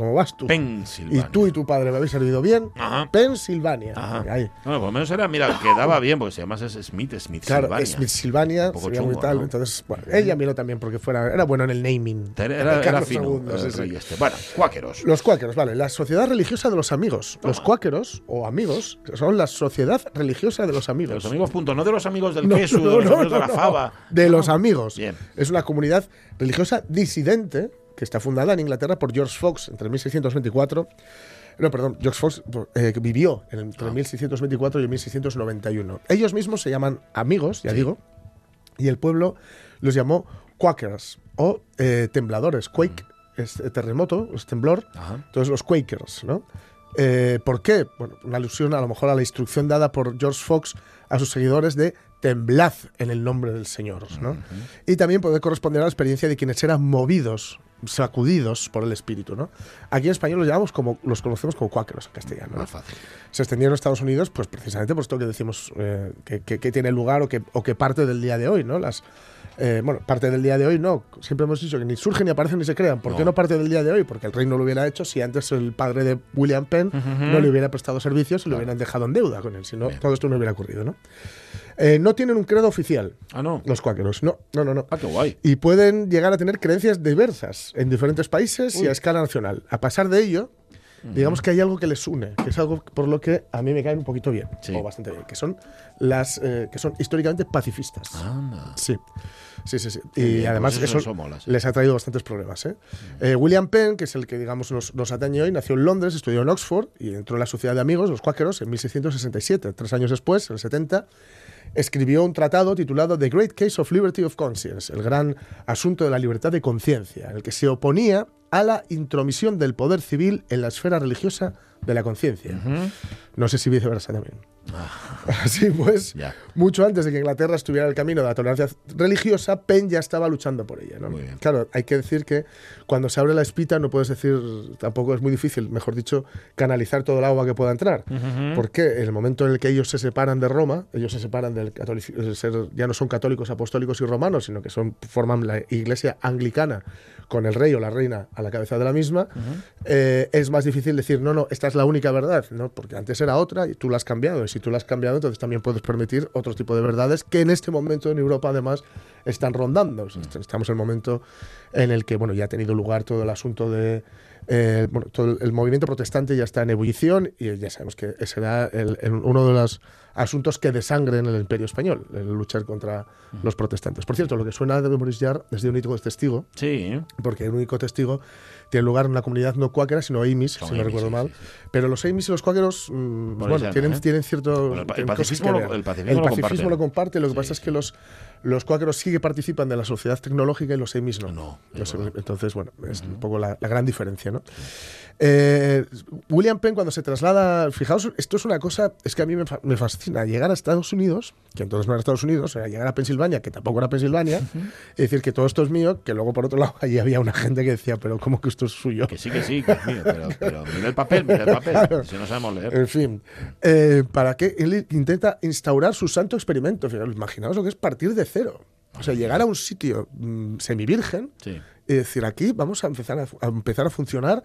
¿Cómo vas tú? Pensilvania. Y tú y tu padre me habéis servido bien. Ajá. Pensilvania. Ajá. Ahí. Bueno, por lo menos era, mira, quedaba bien, porque se llama Smith, Smith Claro, Silvania. Smith Silvania, Un poco sería muy tal. ¿no? Entonces, bueno, ella miró también porque fuera, era bueno en el naming. Era, era, fino II, el sí, este. Bueno, cuáqueros. Los cuáqueros, vale. La sociedad religiosa de los amigos. Los cuáqueros o amigos son la sociedad religiosa de los De amigos. los amigos, punto. No de los amigos del No, queso, no, de los no, amigos de la fava. De los amigos. Bien. Es una comunidad religiosa disidente que está fundada en Inglaterra por George Fox entre 1624. No, perdón, George Fox eh, vivió Ah. entre 1624 y 1691. Ellos mismos se llaman amigos, ya digo, y el pueblo los llamó Quakers o eh, tembladores. Quake es eh, terremoto, es temblor. Ajá. Entonces los Quakers, ¿no? Eh, ¿Por qué? Bueno, una alusión a lo mejor a la instrucción dada por George Fox a sus seguidores de temblad en el nombre del Señor. ¿no? Y también puede corresponder a la experiencia de quienes eran movidos, sacudidos por el espíritu. ¿no? Aquí en español los llamamos como, los conocemos como cuáqueros en castellano. ¿no? Más fácil. Se extendieron a Estados Unidos, pues precisamente por esto que decimos eh, que, que- que tiene lugar o que, o que parte del día de hoy, ¿no? Las, eh, bueno, parte del día de hoy no. Siempre hemos dicho que ni surgen ni aparecen ni se crean. ¿Por qué No. no parte del día de hoy? Porque el rey no lo hubiera hecho si antes el padre de William Penn no le hubiera prestado servicios y lo hubieran dejado en deuda con él. Si no, Bien. todo esto no hubiera ocurrido, ¿no? Eh, no tienen un credo oficial, Ah, no. los cuáqueros. No, no, no, no. Ah, qué guay. Y pueden llegar a tener creencias diversas en diferentes países y a escala nacional. A pesar de ello, digamos que hay algo que les une, que es algo por lo que a mí me caen un poquito bien, Sí. o bastante bien, que son las eh, que son históricamente pacifistas. Anda. Sí. Sí, sí, sí. Y bien, además pues eso- eso, eso mola, sí. les ha traído bastantes problemas. ¿eh? Eh, William Penn, que es el que digamos nos, nos atañe hoy, nació en Londres, estudió en Oxford y entró en la Sociedad de Amigos, los Cuáqueros, en 1667. Tres años después, en el 70, escribió un tratado titulado The Great Case of Liberty of Conscience, el gran asunto de la libertad de conciencia, en el que se oponía a la intromisión del poder civil en la esfera religiosa de la conciencia. No sé si viceversa también. Así pues, Ya. mucho antes de que Inglaterra estuviera en el camino de la tolerancia religiosa, Penn ya estaba luchando por ella. ¿no? Claro, hay que decir que cuando se abre la espita no puedes decir, tampoco es muy difícil, mejor dicho, canalizar todo el agua que pueda entrar. Porque en el momento en el que ellos se separan de Roma, ellos se separan del catolicismo, ya no son católicos, apostólicos y romanos, sino que son, forman la iglesia anglicana con el rey o la reina a la cabeza de la misma, eh, es más difícil decir, no, no, esta es la única verdad, ¿no? porque antes era otra y tú la has cambiado. Y si tú la has cambiado, entonces también puedes permitir otro tipo de verdades que en este momento en Europa además están rondando. Estamos en el momento en el que bueno, ya ha tenido lugar todo el asunto de... eh, bueno, todo el, movimiento protestante ya está en ebullición y ya sabemos que será el- el- uno de los asuntos que desangren el imperio español, el luchar contra los protestantes. Por cierto, lo que suena de Maurice Jarre es de un único testigo, Sí. porque el único testigo tiene lugar en una comunidad no cuáquera, sino Amish, si no Amish, recuerdo sí, mal. sí, sí. Pero los Amish y los cuáqueros, mm, bueno, tienen, ¿eh? tienen cierto. Bueno, el pacifismo lo- el pacifismo El lo pacifismo lo comparte, lo que pasa es que los, los cuáqueros sí que participan de la sociedad tecnológica y los Amish no. No, Los- verdad. entonces, bueno, es un poco la, la gran diferencia, ¿no? Eh, William Penn, cuando se traslada, fijaos, esto es una cosa, es que a mí me, fa- me fascina llegar a Estados Unidos, que entonces no era Estados Unidos, era llegar a Pensilvania, que tampoco era Pensilvania, y decir que todo esto es mío, que luego por otro lado allí había una gente que decía, pero ¿cómo que esto es suyo? Que sí, que sí, que es mío, pero, pero mira el papel, mira el papel. Si no sabemos leer. En fin, eh, ¿para qué? Él intenta instaurar su santo experimento. Imaginaos lo que es partir de cero. O sea, llegar a un sitio mm, semivirgen Sí. y decir, aquí vamos a empezar a, a empezar a funcionar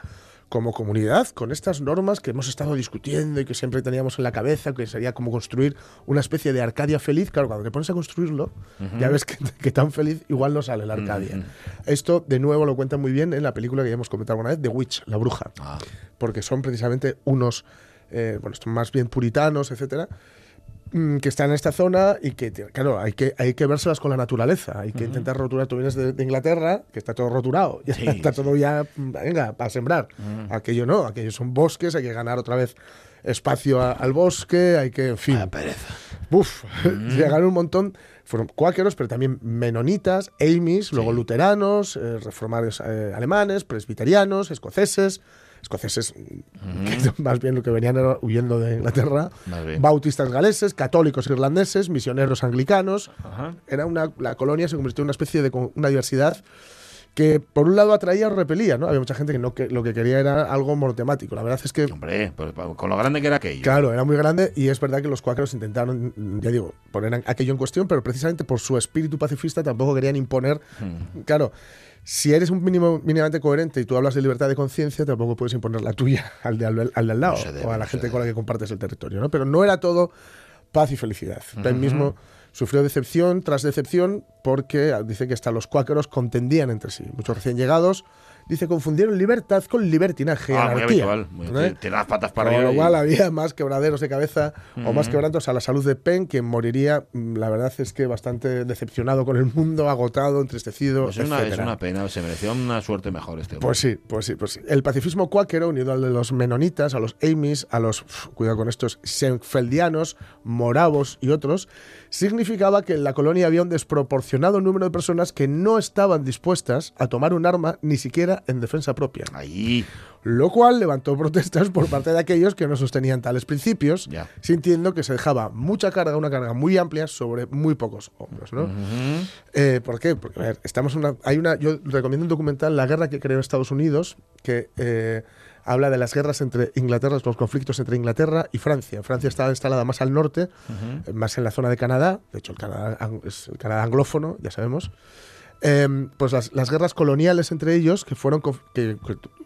como comunidad con estas normas que hemos estado discutiendo y que siempre teníamos en la cabeza, que sería como construir una especie de Arcadia feliz. Claro, cuando te pones a construirlo, ya ves que, que tan feliz igual no sale la Arcadia. Esto, de nuevo, lo cuentan muy bien en la película que ya hemos comentado alguna vez, The Witch, La Bruja Ah, porque son precisamente unos, eh, bueno, son más bien puritanos, etcétera, que están en esta zona y que, claro, hay que, hay que vérselas con la naturaleza, hay que intentar roturar. Tú vienes de, de Inglaterra, que está todo roturado, ya Sí, está sí. todo ya, mm, venga, para sembrar. Aquello no, aquello son bosques, hay que ganar otra vez espacio a- al bosque, hay que, en fin. vaya pereza. Uf, llegaron un montón, fueron cuáqueros, pero también menonitas, Amish, luego luteranos, eh, reformadores eh, alemanes, presbiterianos, escoceses, escoceses mm, que más bien lo que venían era huyendo de Inglaterra, bautistas galeses, católicos irlandeses, misioneros anglicanos. Ajá. Era una, la colonia se convirtió en una especie de una diversidad que por un lado atraía o repelía, ¿no? Había mucha gente que no que lo que quería era algo monotemático. La verdad es que Hombre, pues, con lo grande que era aquello. Claro, era muy grande y es verdad que los cuáqueros intentaron, mm, ya digo, poner aquello en cuestión, pero precisamente por su espíritu pacifista tampoco querían imponer. Hmm. Claro, si eres un mínimo mínimamente coherente y tú hablas de libertad de conciencia, tampoco puedes imponer la tuya al de al, al de al lado No se debe, o a la no gente con la que compartes el territorio, ¿no? Pero no era todo paz y felicidad. Penn mismo sufrió decepción tras decepción porque ah, dice que hasta los cuáqueros contendían entre sí. Muchos recién llegados, dice, confundieron libertad con libertinaje y Ah, muy anarquía. habitual. muy- ¿eh? te- Tiene las patas para Con lo y- cual había más quebraderos de cabeza o más quebrantos a la salud de Penn, quien moriría, mm, la verdad es que bastante decepcionado con el mundo, agotado, entristecido, Pues es, una, es una pena, se mereció una suerte mejor este hombre. Pues sí, pues sí, pues sí. El pacifismo cuáquero, unido al de los menonitas, a los Amish, a los, cuidado con estos, Seinfeldianos, moravos y otros, significaba que en la colonia había un desproporcionado número de personas que no estaban dispuestas a tomar un arma ni siquiera en defensa propia. Ahí. Lo cual levantó protestas por parte de aquellos que no sostenían tales principios, sintiendo que se dejaba mucha carga, una carga muy amplia sobre muy pocos hombros. ¿no? Eh, ¿Por qué? Porque a ver, estamos en una, hay una, yo recomiendo un documental, La guerra que creó Estados Unidos, que eh, habla de las guerras entre Inglaterra, los conflictos entre Inglaterra y Francia. Francia estaba instalada más al norte, eh, más en la zona de Canadá, de hecho el Canadá es el Canadá anglófono, ya sabemos. Em, pues las, las guerras coloniales entre ellos, que fueron que,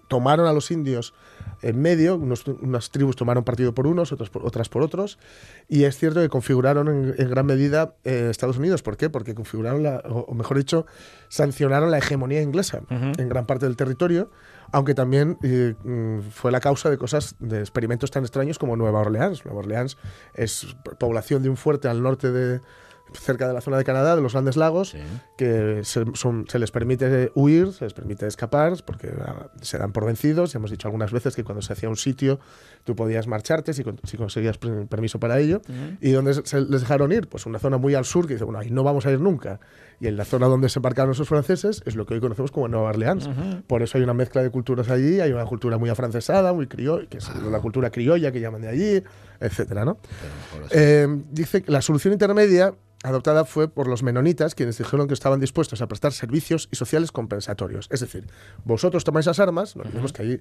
tomaron a los indios en medio, unos- unas tribus tomaron partido por unos, otros por- otras por otros, y es cierto que configuraron en, en gran medida eh, Estados Unidos. ¿Por qué? Porque configuraron, la, o, o mejor dicho, sancionaron la hegemonía inglesa en gran parte del territorio, aunque también eh, mm, fue la causa de cosas, de experimentos tan extraños como Nueva Orleans. Nueva Orleans es población de un fuerte al norte de cerca de la zona de Canadá, de los Grandes Lagos, que se, son- se les permite huir, se les permite escapar, porque ah, se dan por vencidos. Ya hemos dicho algunas veces que cuando se hacía un sitio, tú podías marcharte si, si conseguías per- permiso para ello. ¿Y dónde se- les dejaron ir? Pues una zona muy al sur que dice, bueno, ahí no vamos a ir nunca. Y en la zona donde se embarcaron esos franceses es lo que hoy conocemos como Nueva Orleans. Por eso hay una mezcla de culturas allí, hay una cultura muy afrancesada, muy criolla, que es la cultura criolla que llaman de allí, etcétera, ¿no? Eh, dice que la solución intermedia adoptada fue por los menonitas, quienes dijeron que estaban dispuestos a prestar servicios y sociales compensatorios. Es decir, vosotros tomáis las armas, no olvidemos que allí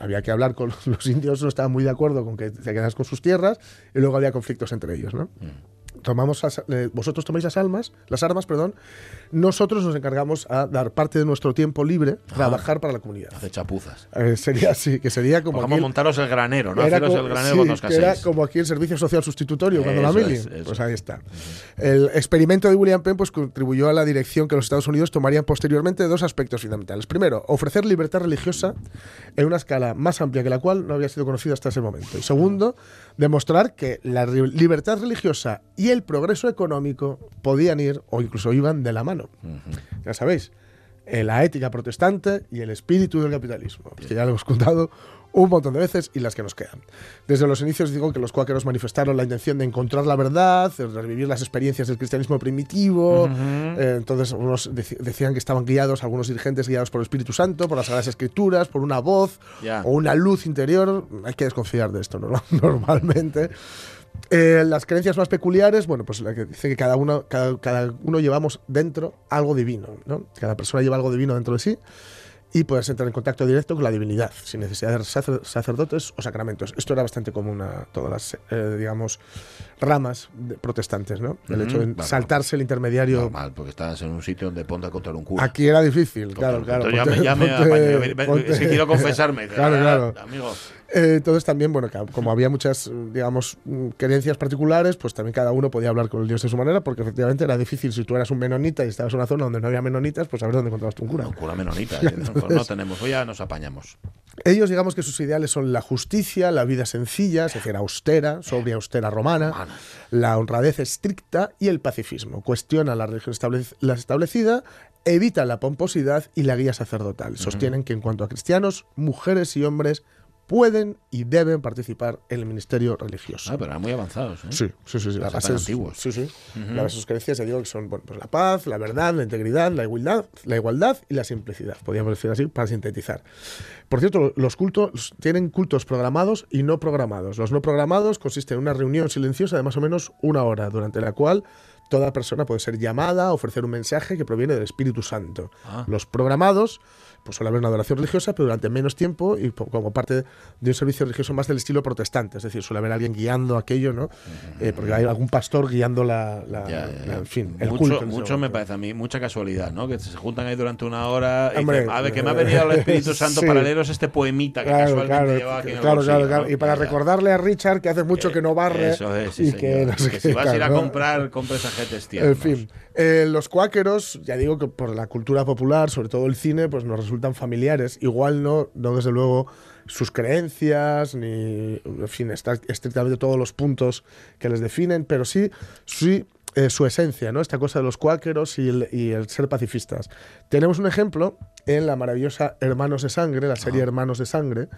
había que hablar con los, los indios, no estaban muy de acuerdo con que te quedas con sus tierras, y luego había conflictos entre ellos, ¿no? Tomamos las- eh, vosotros tomáis las armas, las armas, perdón, nosotros nos encargamos a dar parte de nuestro tiempo libre, trabajar para la comunidad. Hace chapuzas. Eh, sería así, que sería como Vamos a montaros el granero, ¿no? era Haceros como, el granero sí, que era como aquí el servicio social sustitutorio cuando la mili. es, pues es. ahí está. El experimento de William Penn pues, contribuyó a la dirección que los Estados Unidos tomarían posteriormente de dos aspectos fundamentales. Primero, ofrecer libertad religiosa en una escala más amplia que la cual no había sido conocida hasta ese momento. Y segundo, demostrar que la libertad religiosa y el progreso económico podían ir o incluso iban de la mano. Ya sabéis, eh, la ética protestante y el espíritu del capitalismo, que ya lo hemos contado un montón de veces y las que nos quedan. Desde los inicios digo que los cuáqueros manifestaron la intención de encontrar la verdad, de revivir las experiencias del cristianismo primitivo. Eh, entonces, unos deci- decían que estaban guiados, algunos dirigentes guiados por el Espíritu Santo, por las Sagradas Escrituras, por una voz Ya. o una luz interior. Hay que desconfiar de esto ¿no? normalmente. Eh, las creencias más peculiares, bueno, pues la que dice que cada uno, cada, cada uno llevamos dentro algo divino, ¿no? Cada persona lleva algo divino dentro de sí y puedes entrar en contacto directo con la divinidad, sin necesidad de sacer- sacerdotes o sacramentos. Esto era bastante común a todas las, eh, digamos, ramas de- protestantes, ¿no? El hecho de claro. saltarse el intermediario. Normal, porque estás en un sitio donde ponte a contar un cura. Aquí era difícil, claro, Claro, claro. entonces ya me- ya me ponte- ponte- que quiero confesarme. claro, claro. Amigo. Eh, entonces también, bueno, como había muchas, digamos, creencias particulares, pues también cada uno podía hablar con el dios de su manera, porque efectivamente era difícil. Si tú eras un menonita y estabas en una zona donde no había menonitas, pues a ver dónde encontrabas tú un cura. Un cura menonita. ¿eh? No, pues no tenemos, hoy ya nos apañamos. Ellos, digamos que sus ideales son la justicia, la vida sencilla, es decir, austera, sobria austera romana, la honradez estricta y el pacifismo. Cuestionan la religión establecida, evitan la pomposidad y la guía sacerdotal. Sostienen que en cuanto a cristianos, mujeres y hombres pueden y deben participar en el ministerio religioso. Ah, pero eran muy avanzados. ¿eh? Sí, sí, sí. sí. La Los base tan es- antiguos. Sí, sí. La base de sus creencias, ya digo, que son bueno, pues la paz, la verdad, la integridad, la igualdad, la igualdad y la simplicidad. Podríamos decir así para sintetizar. Por cierto, los cultos tienen cultos programados y no programados. Los no programados consisten en una reunión silenciosa de más o menos una hora, durante la cual toda persona puede ser llamada a ofrecer un mensaje que proviene del Espíritu Santo. Ah. Los programados, pues suele haber una adoración religiosa, pero durante menos tiempo y como parte de un servicio religioso más del estilo protestante. Es decir, suele haber alguien guiando aquello, ¿no? Eh, porque hay algún pastor guiando la, la- Ya, ya, la- ya. en fin, el mucho, culto. mucho me parece a mí, mucha casualidad, ¿no? Que se juntan ahí durante una hora y Hombre, dicen, a ver, que me ha venido el Espíritu Santo sí. para leeros este poemita que Claro, casualmente claro, lleva aquí en el claro, bolsillo, claro, claro. Y para recordarle a Richard que hace mucho que no barre. Eso es, sí, y que, señor. no sé Que si vas a ir a claro, ¿no? comprar, En fin, eh, los cuáqueros, ya digo que por la cultura popular, sobre todo el cine, pues nos resultan familiares. Igual no, no desde luego sus creencias, ni, en fin, estrictamente todos los puntos que les definen, pero sí, sí eh, su esencia, ¿no? Esta cosa de los cuáqueros y el, y el ser pacifistas. Tenemos un ejemplo en la maravillosa Hermanos de Sangre, la serie Hermanos de Sangre,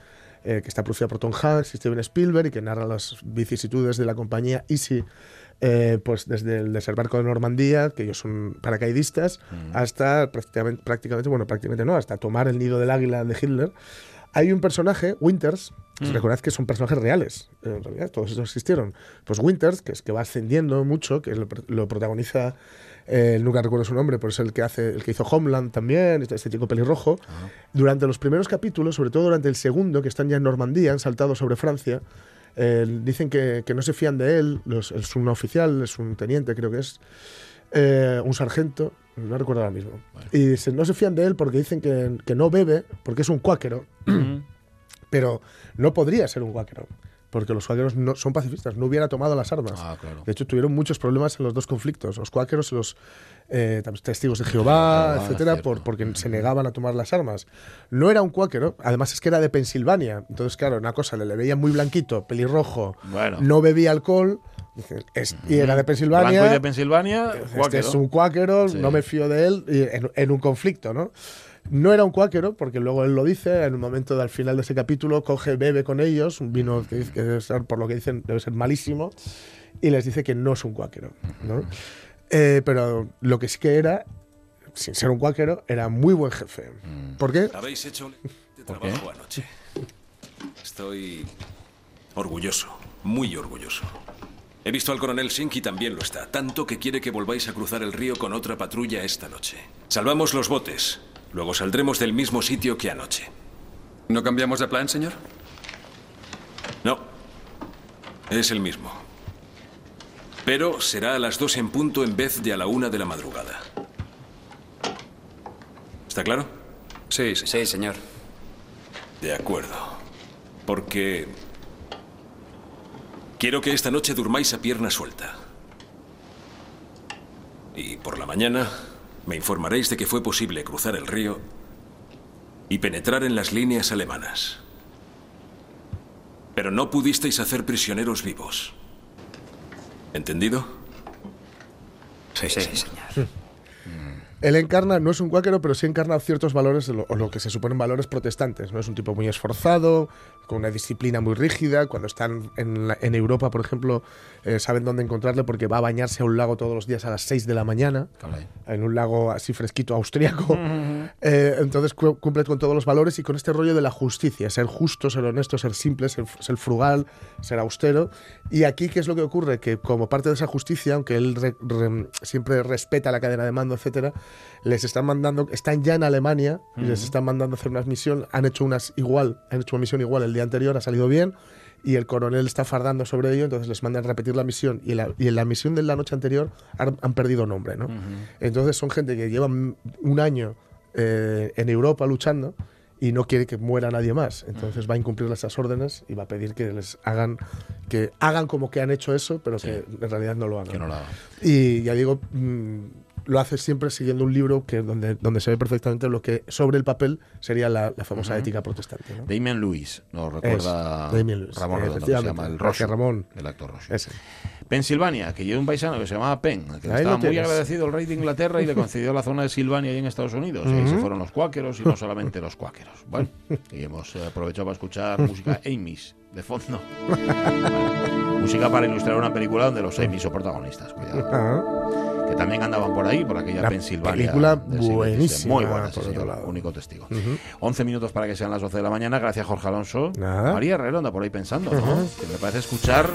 eh, que está producida por Tom Hanks y Steven Spielberg y que narra las vicisitudes de la compañía Easy eh, pues desde el desembarco de Normandía, que ellos son paracaidistas, hasta prácticamente, prácticamente, bueno, prácticamente no, hasta tomar el nido del águila de Hitler. Hay un personaje, Winters, Mm. recordad que son personajes reales, en realidad, todos esos existieron. Pues Winters, que es que va ascendiendo mucho, que lo, lo protagoniza, eh, nunca recuerdo su nombre, pero es el que, hace, el que hizo Homeland también, este, este chico pelirrojo. Durante los primeros capítulos, sobre todo durante el segundo, que están ya en Normandía, han saltado sobre Francia, eh, dicen que, que no se fían de él, los- es un oficial, es un teniente, creo que es, eh, un sargento, no recuerdo ahora mismo. Y dicen, no se fían de él porque dicen que, que no bebe, porque es un cuáquero, pero no podría ser un cuáquero. Porque los cuáqueros no, son pacifistas, no hubiera tomado las armas. Ah, claro. De hecho, tuvieron muchos problemas en los dos conflictos. Los cuáqueros y los eh, testigos de Jehová, Ah, etcétera, por, porque se negaban a tomar las armas. No era un cuáquero, además es que era de Pensilvania. Entonces, claro, una cosa, le, le veían muy blanquito, pelirrojo, Bueno. no bebía alcohol, es- y era de Pensilvania. Blanco y de Pensilvania, Este es un cuáquero, Sí. no me fío de él, y en, en un conflicto, ¿no? No era un cuáquero, porque luego él lo dice, en un momento del final de ese capítulo, coge, bebe con ellos, un vino que, dice que debe ser, por lo que dicen, debe ser malísimo, y les dice que no es un cuáquero, ¿no? Eh, pero lo que sí que era, sin ser un cuáquero, era muy buen jefe. ¿Por qué? Habéis hecho de ¿Por qué? trabajo anoche. Estoy orgulloso, muy orgulloso. He visto al coronel Sink y también lo está, tanto que quiere que volváis a cruzar el río con otra patrulla esta noche. Salvamos los botes, luego saldremos del mismo sitio que anoche. ¿No cambiamos de plan, señor? No, es el mismo. Pero será a las dos en punto en vez de a la una de la madrugada. ¿Está claro? Sí, sí. Sí, señor. De acuerdo. Porque... Quiero que esta noche durmáis a pierna suelta. Y por la mañana me informaréis de que fue posible cruzar el río y penetrar en las líneas alemanas. Pero no pudisteis hacer prisioneros vivos. ¿Entendido? Sí, sí, señor. Él encarna, no es un cuáquero, pero sí encarna ciertos valores, lo, o lo que se suponen valores protestantes. ¿no? Es un tipo muy esforzado, con una disciplina muy rígida. Cuando están en, la- en Europa, por ejemplo, eh, saben dónde encontrarle porque va a bañarse a un lago todos los días a las 6 de la mañana, en un lago así fresquito austriaco. Eh, entonces cu- cumple con todos los valores y con este rollo de la justicia, ser justo, ser honesto, ser simple, ser, ser frugal, ser austero. Y aquí, ¿qué es lo que ocurre? Que como parte de esa justicia, aunque él re- re- siempre respeta la cadena de mando, etcétera, les están mandando, están ya en Alemania y les están mandando a hacer unas misiones, han hecho unas igual, han hecho una misión igual el día anterior, ha salido bien. Y el coronel está fardando sobre ello, entonces les mandan repetir la misión. Y, la- y en la misión de la noche anterior han, han perdido nombre, ¿no? Entonces son gente que llevan un año eh, en Europa luchando y no quiere que muera nadie más. Entonces va a incumplir esas órdenes y va a pedir que les hagan que hagan como que han hecho eso, pero que en realidad no lo hagan. Que no lo hagan. Y ya digo, mm, lo hace siempre siguiendo un libro que donde, donde se ve perfectamente lo que sobre el papel sería la, la famosa Ujú. ética protestante. ¿no? Damien Lewis, nos recuerda Es, Damien Lewis, Ramón Redondo, se llama el Rosso, Ramón. el actor Rosso. Ese. Pensilvania, que lleva un paisano que se llamaba Penn, que le Ahí estaba muy agradecido el rey de Inglaterra y le concedió la zona de Silvania ahí en Estados Unidos. Y ahí se fueron los cuáqueros y no solamente los cuáqueros. Bueno, y hemos eh, aprovechado para escuchar música Amy's de fondo. Bueno, música para ilustrar una película donde los Amy's son protagonistas, cuidado. Ah, Que también andaban por ahí, por aquella Una Pensilvania. película buenísima, Muy buena, sí, por otro señor, lado. único testigo. Ujú. 11 minutos para que sean las 12 de la mañana. Gracias, Jorge Alonso. Nada. María Herrero anda por ahí pensando, ¿no? Que me parece escuchar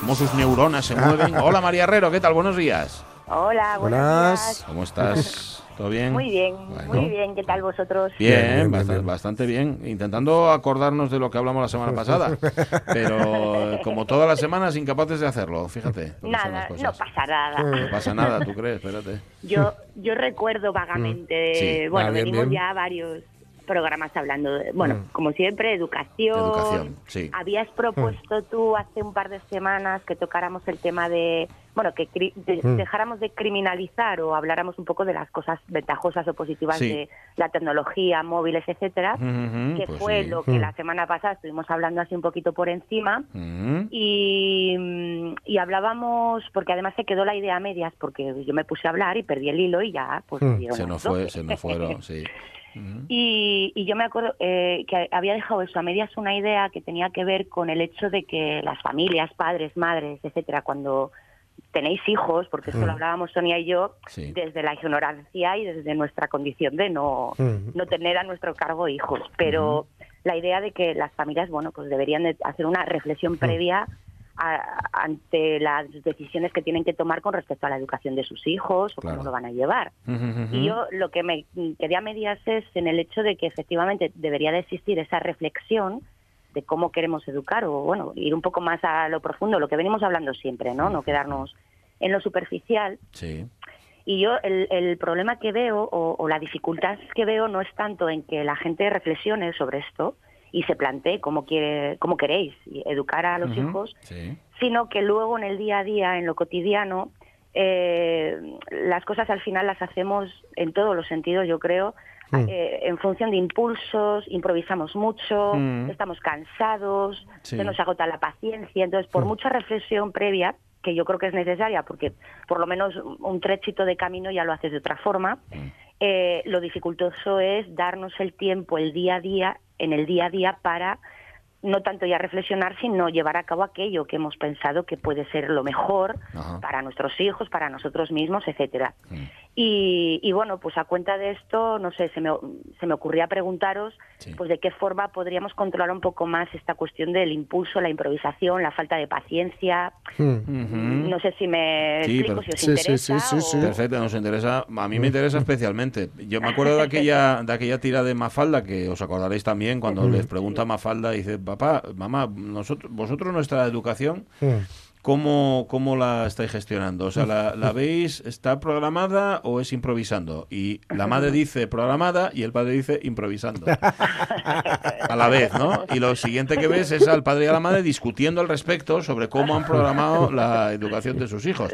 cómo sus neuronas se mueven. Hola, María Herrero, ¿qué tal? Buenos días. Hola, Buenas. días. ¿Cómo estás? ¿Todo bien? Muy bien, Bueno. muy bien. ¿Qué tal vosotros? Bien, Bien, bien, bastante, bien. bastante bien. Intentando acordarnos de lo que hablamos la semana pasada. Pero como todas las semanas, incapaces de hacerlo. Fíjate. Nada, no pasa nada. No pasa nada, ¿tú crees? Espérate. Yo, yo recuerdo vagamente, Sí. bueno, Ah, bien, venimos bien. ya varios programas hablando, de, bueno, Mm. como siempre, educación. Educación, sí. Habías propuesto tú hace un par de semanas que tocáramos el tema de, bueno, que de- Mm. dejáramos de criminalizar o habláramos un poco de las cosas ventajosas o positivas Sí. de la tecnología, móviles, etcétera, que pues fue sí. lo que Mm. la semana pasada estuvimos hablando así un poquito por encima. Y, mm, y hablábamos, porque además se quedó la idea a medias, porque yo me puse a hablar y perdí el hilo y ya, pues Se nos fue, 12. se nos fueron, sí. Y, y yo me acuerdo eh, que había dejado eso a medias una idea que tenía que ver con el hecho de que las familias, padres, madres, etcétera, cuando tenéis hijos, porque eso Mm. lo hablábamos Sonia y yo, Sí. desde la ignorancia y desde nuestra condición de no, Mm. no tener a nuestro cargo hijos. Pero la idea de que las familias, bueno, pues deberían de hacer una reflexión previa a- ante las decisiones que tienen que tomar con respecto a la educación de sus hijos o Claro. cómo lo van a llevar. Y yo lo que me quedé a medias es en el hecho de que efectivamente debería de existir esa reflexión de cómo queremos educar o, bueno, ir un poco más a lo profundo, lo que venimos hablando siempre, ¿no? No quedarnos en lo superficial. Sí. Y yo el, el problema que veo o, o la dificultad que veo no es tanto en que la gente reflexione sobre esto y se plantee cómo, quiere, cómo queréis educar a los Ujú. hijos, Sí. sino que luego en el día a día, en lo cotidiano, eh, las cosas al final las hacemos en todos los sentidos, yo creo, Mm. eh, en función de impulsos, improvisamos mucho, Mm. estamos cansados, Sí. se nos agota la paciencia, entonces por mucha reflexión previa, que yo creo que es necesaria, porque por lo menos un trechito de camino ya lo haces de otra forma, eh, lo dificultoso es darnos el tiempo, el día a día, en el día a día para no tanto ya reflexionar, sino llevar a cabo aquello que hemos pensado que puede ser lo mejor Ajá. para nuestros hijos, para nosotros mismos, etcétera. Y, y bueno, pues a cuenta de esto, no sé, se me, se me ocurría preguntaros, pues de qué forma podríamos controlar un poco más esta cuestión del impulso, la improvisación, la falta de paciencia. No sé si me Sí, explico, pero- si os interesa. o- Perfecto, nos interesa. A mí me interesa especialmente. Yo me acuerdo de aquella, de aquella tira de Mafalda, que os acordaréis también, cuando les pregunta a Mafalda, dice, papá, mamá, nosotros, vosotros nuestra educación, ¿cómo, cómo la estáis gestionando? O sea, ¿la, la veis, está programada o es improvisando? Y la madre dice programada y el padre dice improvisando. a la vez, ¿no? Y lo siguiente que ves es al padre y a la madre discutiendo al respecto sobre cómo han programado la educación de sus hijos.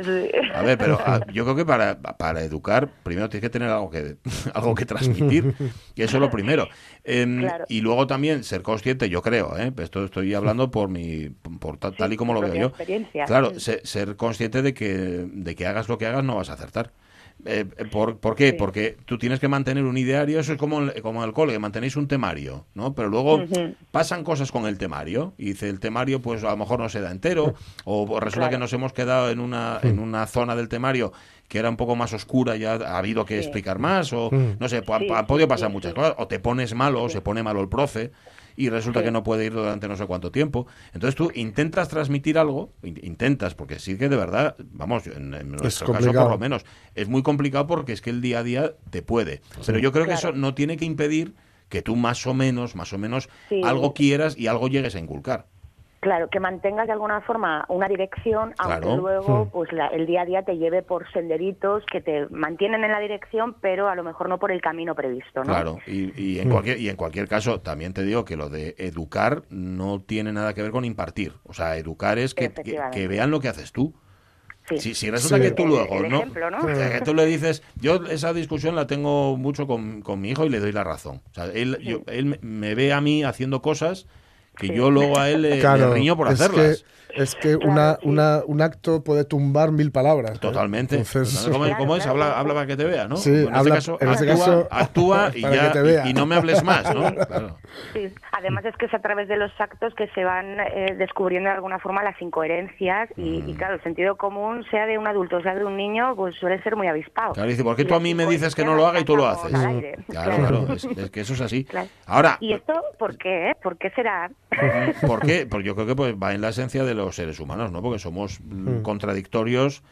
A ver, pero ah, yo creo que para, para educar, primero tienes que tener algo que, algo que transmitir, y eso es lo primero. Em, Claro. Y luego también ser consciente, yo creo, ¿eh? esto estoy hablando por mi, por ta- tal y como lo veo yo. Claro, Mm. se- ser consciente de que, de que hagas lo que hagas no vas a acertar. Eh, ¿por, por qué? Porque tú tienes que mantener un ideario, eso es como, el- como en el cole, que mantenéis un temario, ¿no? Pero luego pasan cosas con el temario, y dice el temario pues a lo mejor no se da entero, o resulta Claro. que nos hemos quedado en una, en una zona del temario que era un poco más oscura, ya ha habido que Sí. explicar más, o no sé, pues, Sí, han sí, podido pasar sí. muchas cosas, o te pones malo, o se pone malo el profe, y resulta Sí. que no puede ir durante no sé cuánto tiempo. Entonces tú intentas transmitir algo, in- intentas, porque sí que de verdad, vamos, en, en nuestro caso complicado. por lo menos, es muy complicado porque es que el día a día te puede. Pero yo creo que Claro. eso no tiene que impedir que tú más o menos, más o menos, Sí. algo quieras y algo llegues a inculcar. Claro, que mantengas de alguna forma una dirección, aunque Claro. luego Mm. pues la- el día a día te lleve por senderitos que te mantienen en la dirección, pero a lo mejor no por el camino previsto, ¿no? Claro, y, y en cualquier, y en cualquier caso, también te digo que lo de educar no tiene nada que ver con impartir. O sea, educar es que, que, Efectivamente. que vean lo que haces tú. Sí. Si, si resulta Sí. que tú luego, el ¿no? ejemplo, ¿no? O sea, que tú le dices, yo esa discusión la tengo mucho con, con mi hijo y le doy la razón. O sea, él, yo- él me- me ve a mí haciendo cosas que Sí. yo luego a él le, le Claro, riño por es hacerlas. que, es que una, sí. una, un acto puede tumbar mil palabras. ¿eh? Totalmente. Entonces, ¿Cómo, Claro, cómo es? Habla, habla para que te vea, ¿no? Sí, en este habla- caso, en este actúa, caso, actúa y, para ya, que te vea. y, y no me hables más, ¿no? Claro. Sí. Además es que es a través de los actos que se van eh, descubriendo de alguna forma las incoherencias y, Mm. y, claro, el sentido común, sea de un adulto, sea de un niño, pues suele ser muy avispado. Claro, dice, ¿por qué tú a mí me dices que no lo haga y tú lo haces? sacamos al aire. Claro, claro, es, es que eso es así. Claro. Ahora, ¿Y esto por qué? ¿Por qué será? ¿Por qué? Pues yo creo que pues, va en la esencia de los seres humanos, ¿no? Porque somos mm, contradictorios,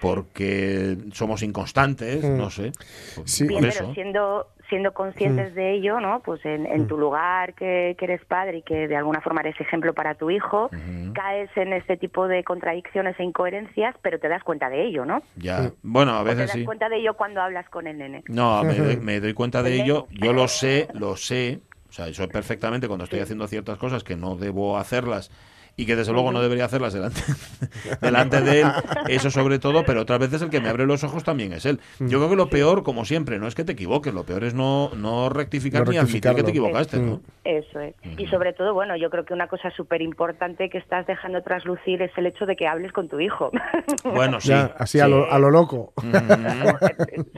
porque somos inconstantes, Mm. no sé. Por, Sí. por eso. pero siendo siendo conscientes de ello, ¿no? Pues en, en tu lugar que, que eres padre y que de alguna forma eres ejemplo para tu hijo, caes en este tipo de contradicciones e incoherencias, pero te das cuenta de ello, ¿no? Ya. Bueno, a O te veces das sí. cuenta de ello cuando hablas con el nene. No, me doy, me doy cuenta de El ello. Yo lo sé, lo sé. O sea, eso perfectamente cuando estoy haciendo ciertas cosas que no debo hacerlas y que desde luego no debería hacerlas delante, delante de él, eso sobre todo, pero otras veces el que me abre los ojos también es él. Yo creo que lo peor, como siempre, no es que te equivoques, lo peor es no, no rectificar No ni admitir que te equivocaste, ¿no? Eso es. Y sobre todo, bueno, yo creo que una cosa súper importante que estás dejando traslucir es el hecho de que hables con tu hijo. Bueno, sí. Ya, así a, lo, a lo loco.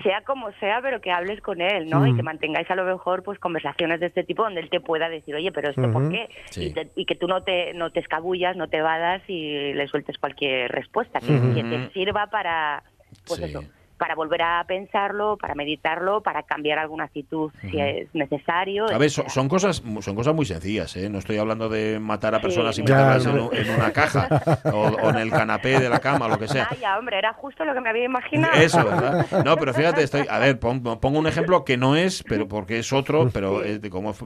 sea como sea, pero que hables con él, ¿no? Y Mm. que mantengáis a lo mejor pues conversaciones de este tipo donde él te pueda decir, oye, pero esto por qué? Sí. Y, te- y que tú no te, no te escabules escabullas, no te vadas y le sueltes cualquier respuesta que, te sirva para, pues Sí. eso, para volver a pensarlo, para meditarlo, para cambiar alguna actitud si es necesario. A ver, son, son cosas son cosas muy sencillas, ¿eh? No estoy hablando de matar a Sí. personas y Ya, meterlas en, una caja o, o en el canapé de la cama, lo que sea. Vaya, hombre, era justo lo que me había imaginado. Eso, ¿verdad? No, pero fíjate, estoy, a ver, pon- pongo un ejemplo que no es, pero porque es otro, pero es de como es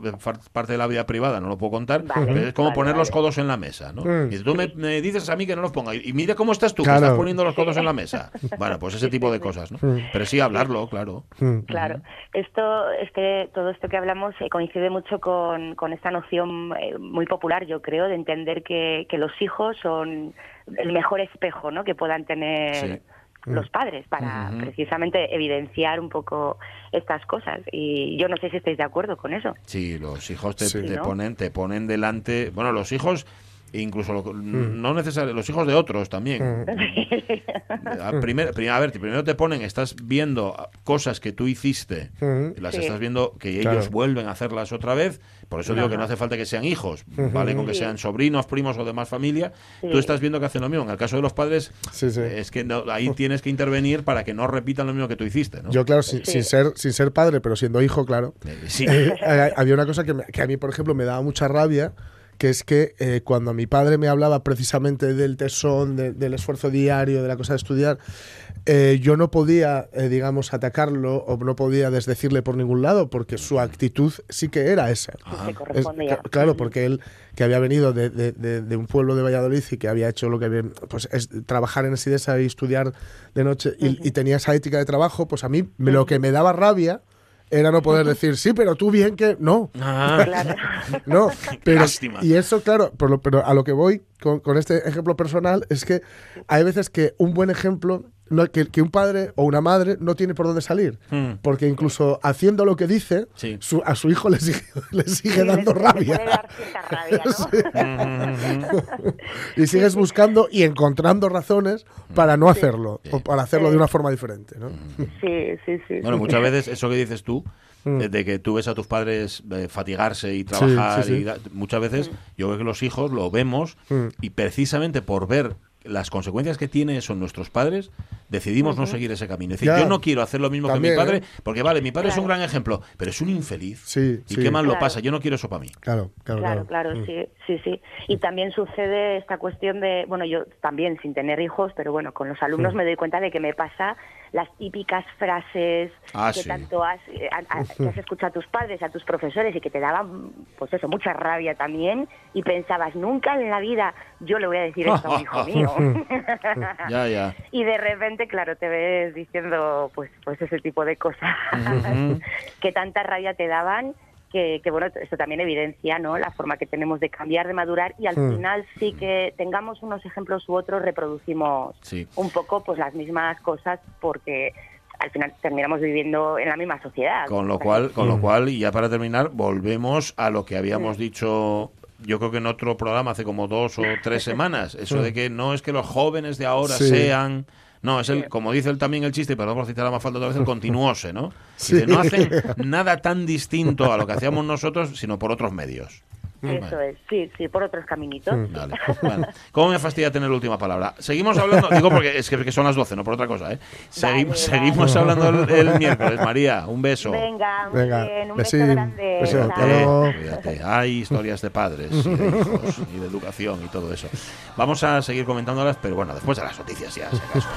parte de la vida privada, no lo puedo contar. Vale, pero es como vale, poner los codos en la mesa, ¿no? Mm. Y tú me, me dices a mí que no los ponga. Y mira cómo estás tú, que estás poniendo los codos en la mesa. Bueno, pues ese tipo de cosas, ¿no? Mm. Pero sí hablarlo, claro. Mm. Claro, esto, este, todo esto que hablamos eh, coincide mucho con, con esta noción eh, muy popular, yo creo, de entender que, que los hijos son el mejor espejo ¿no? que puedan tener Sí. los padres para precisamente evidenciar un poco estas cosas. Y yo no sé si estáis de acuerdo con eso. Sí, los hijos te, Sí. te ¿No? ponen te ponen delante, bueno, los hijos incluso lo- no necesariamente los hijos de otros también. A, primer- pri- a ver, primero te ponen, estás viendo cosas que tú hiciste, Ujú. las Sí. estás viendo que ellos vuelven a hacerlas otra vez. Por eso digo que no hace falta que sean hijos, vale, con que Sí. sean sobrinos, primos o demás familia. Sí. Tú estás viendo que hacen lo mismo. En el caso de los padres, Sí, sí. es que no- ahí tienes que intervenir para que no repitan lo mismo que tú hiciste, ¿no? Yo, claro, sin, Sí. sin ser, sin ser padre, pero siendo hijo, claro. Eh, sí. eh, eh, había una cosa que, me- que a mí, por ejemplo, me daba mucha rabia, que es que eh, cuando mi padre me hablaba precisamente del tesón, de- del esfuerzo diario, de la cosa de estudiar, eh, yo no podía, eh, digamos, atacarlo o no podía desdecirle por ningún lado, porque su actitud sí que era esa. Es- claro, porque él, que había venido de, de- de- de un pueblo de Valladolid y que había hecho lo que había, pues es trabajar en Sidesa y estudiar de noche y, y tenía esa ética de trabajo, pues a mí me- lo que me daba rabia era no poder decir, sí, pero tú bien que no. Ah. Claro. No, pero, lástima. y eso, claro, por lo- pero a lo que voy con, con este ejemplo personal es que hay veces que un buen ejemplo, no- que, que un padre o una madre no tiene por dónde salir, Hmm. porque incluso haciendo lo que dice, Sí. su- a su hijo le sigue, le sigue Sí, dando le- le rabia. puede dar cierta rabia, ¿no? y sigues buscando y encontrando razones para no hacerlo, o para hacerlo de una forma diferente. ¿no? Sí, sí, sí. Bueno, sí. muchas veces eso que dices tú, Mm. de, que tú ves a tus padres eh, fatigarse y trabajar, sí, sí. y da- muchas veces yo creo que los hijos lo vemos y precisamente por ver las consecuencias que tiene eso en nuestros padres, decidimos no seguir ese camino. Es decir, Ya. yo no quiero hacer lo mismo También, que mi padre, ¿eh? porque vale, mi padre es un gran ejemplo, pero es un infeliz. Sí, y sí. qué mal lo pasa, yo no quiero eso para mí. Claro, claro, Claro, claro. claro, Mm. sí, sí, sí. Y también sucede esta cuestión de, bueno, yo también sin tener hijos, pero bueno, con los alumnos me doy cuenta de que me pasa las típicas frases Ah, que sí. tanto has, eh, a- a- que has escuchado a tus padres, a tus profesores y que te daban, pues eso, mucha rabia también y pensabas, nunca en la vida yo le voy a decir esto a un hijo mío. Ya, ya. y de repente, claro, te ves diciendo pues pues ese tipo de cosas que tanta rabia te daban que, que, bueno, esto también evidencia ¿no? la forma que tenemos de cambiar, de madurar y al Mm. final sí que tengamos unos ejemplos u otros reproducimos Sí. un poco pues las mismas cosas porque al final terminamos viviendo en la misma sociedad. Con lo cual, con Mm. lo cual, y ya para terminar, volvemos a lo que habíamos dicho, yo creo que en otro programa hace como dos o tres semanas, eso de que no es que los jóvenes de ahora Sí. sean, no, es el, como dice él también el chiste, pero vamos a citar a más falta otra vez, el continuose, ¿no? Sí. Dice, no hacen nada tan distinto a lo que hacíamos nosotros, sino por otros medios. Eso es, sí, sí, por otros caminitos. Mm. Vale, vale. ¿Cómo me fastidia tener la última palabra? Seguimos hablando, digo porque es que, son las 12, no por otra cosa, ¿eh? Segui- Vale, seguimos vale. hablando el, el miércoles, María, un beso. Venga, muy Venga, bien, un besín, beso grande. luego. Cuídate. Hay historias de padres y de hijos y de educación y todo eso. Vamos a seguir comentándolas, pero bueno, después de las noticias ya, si acaso.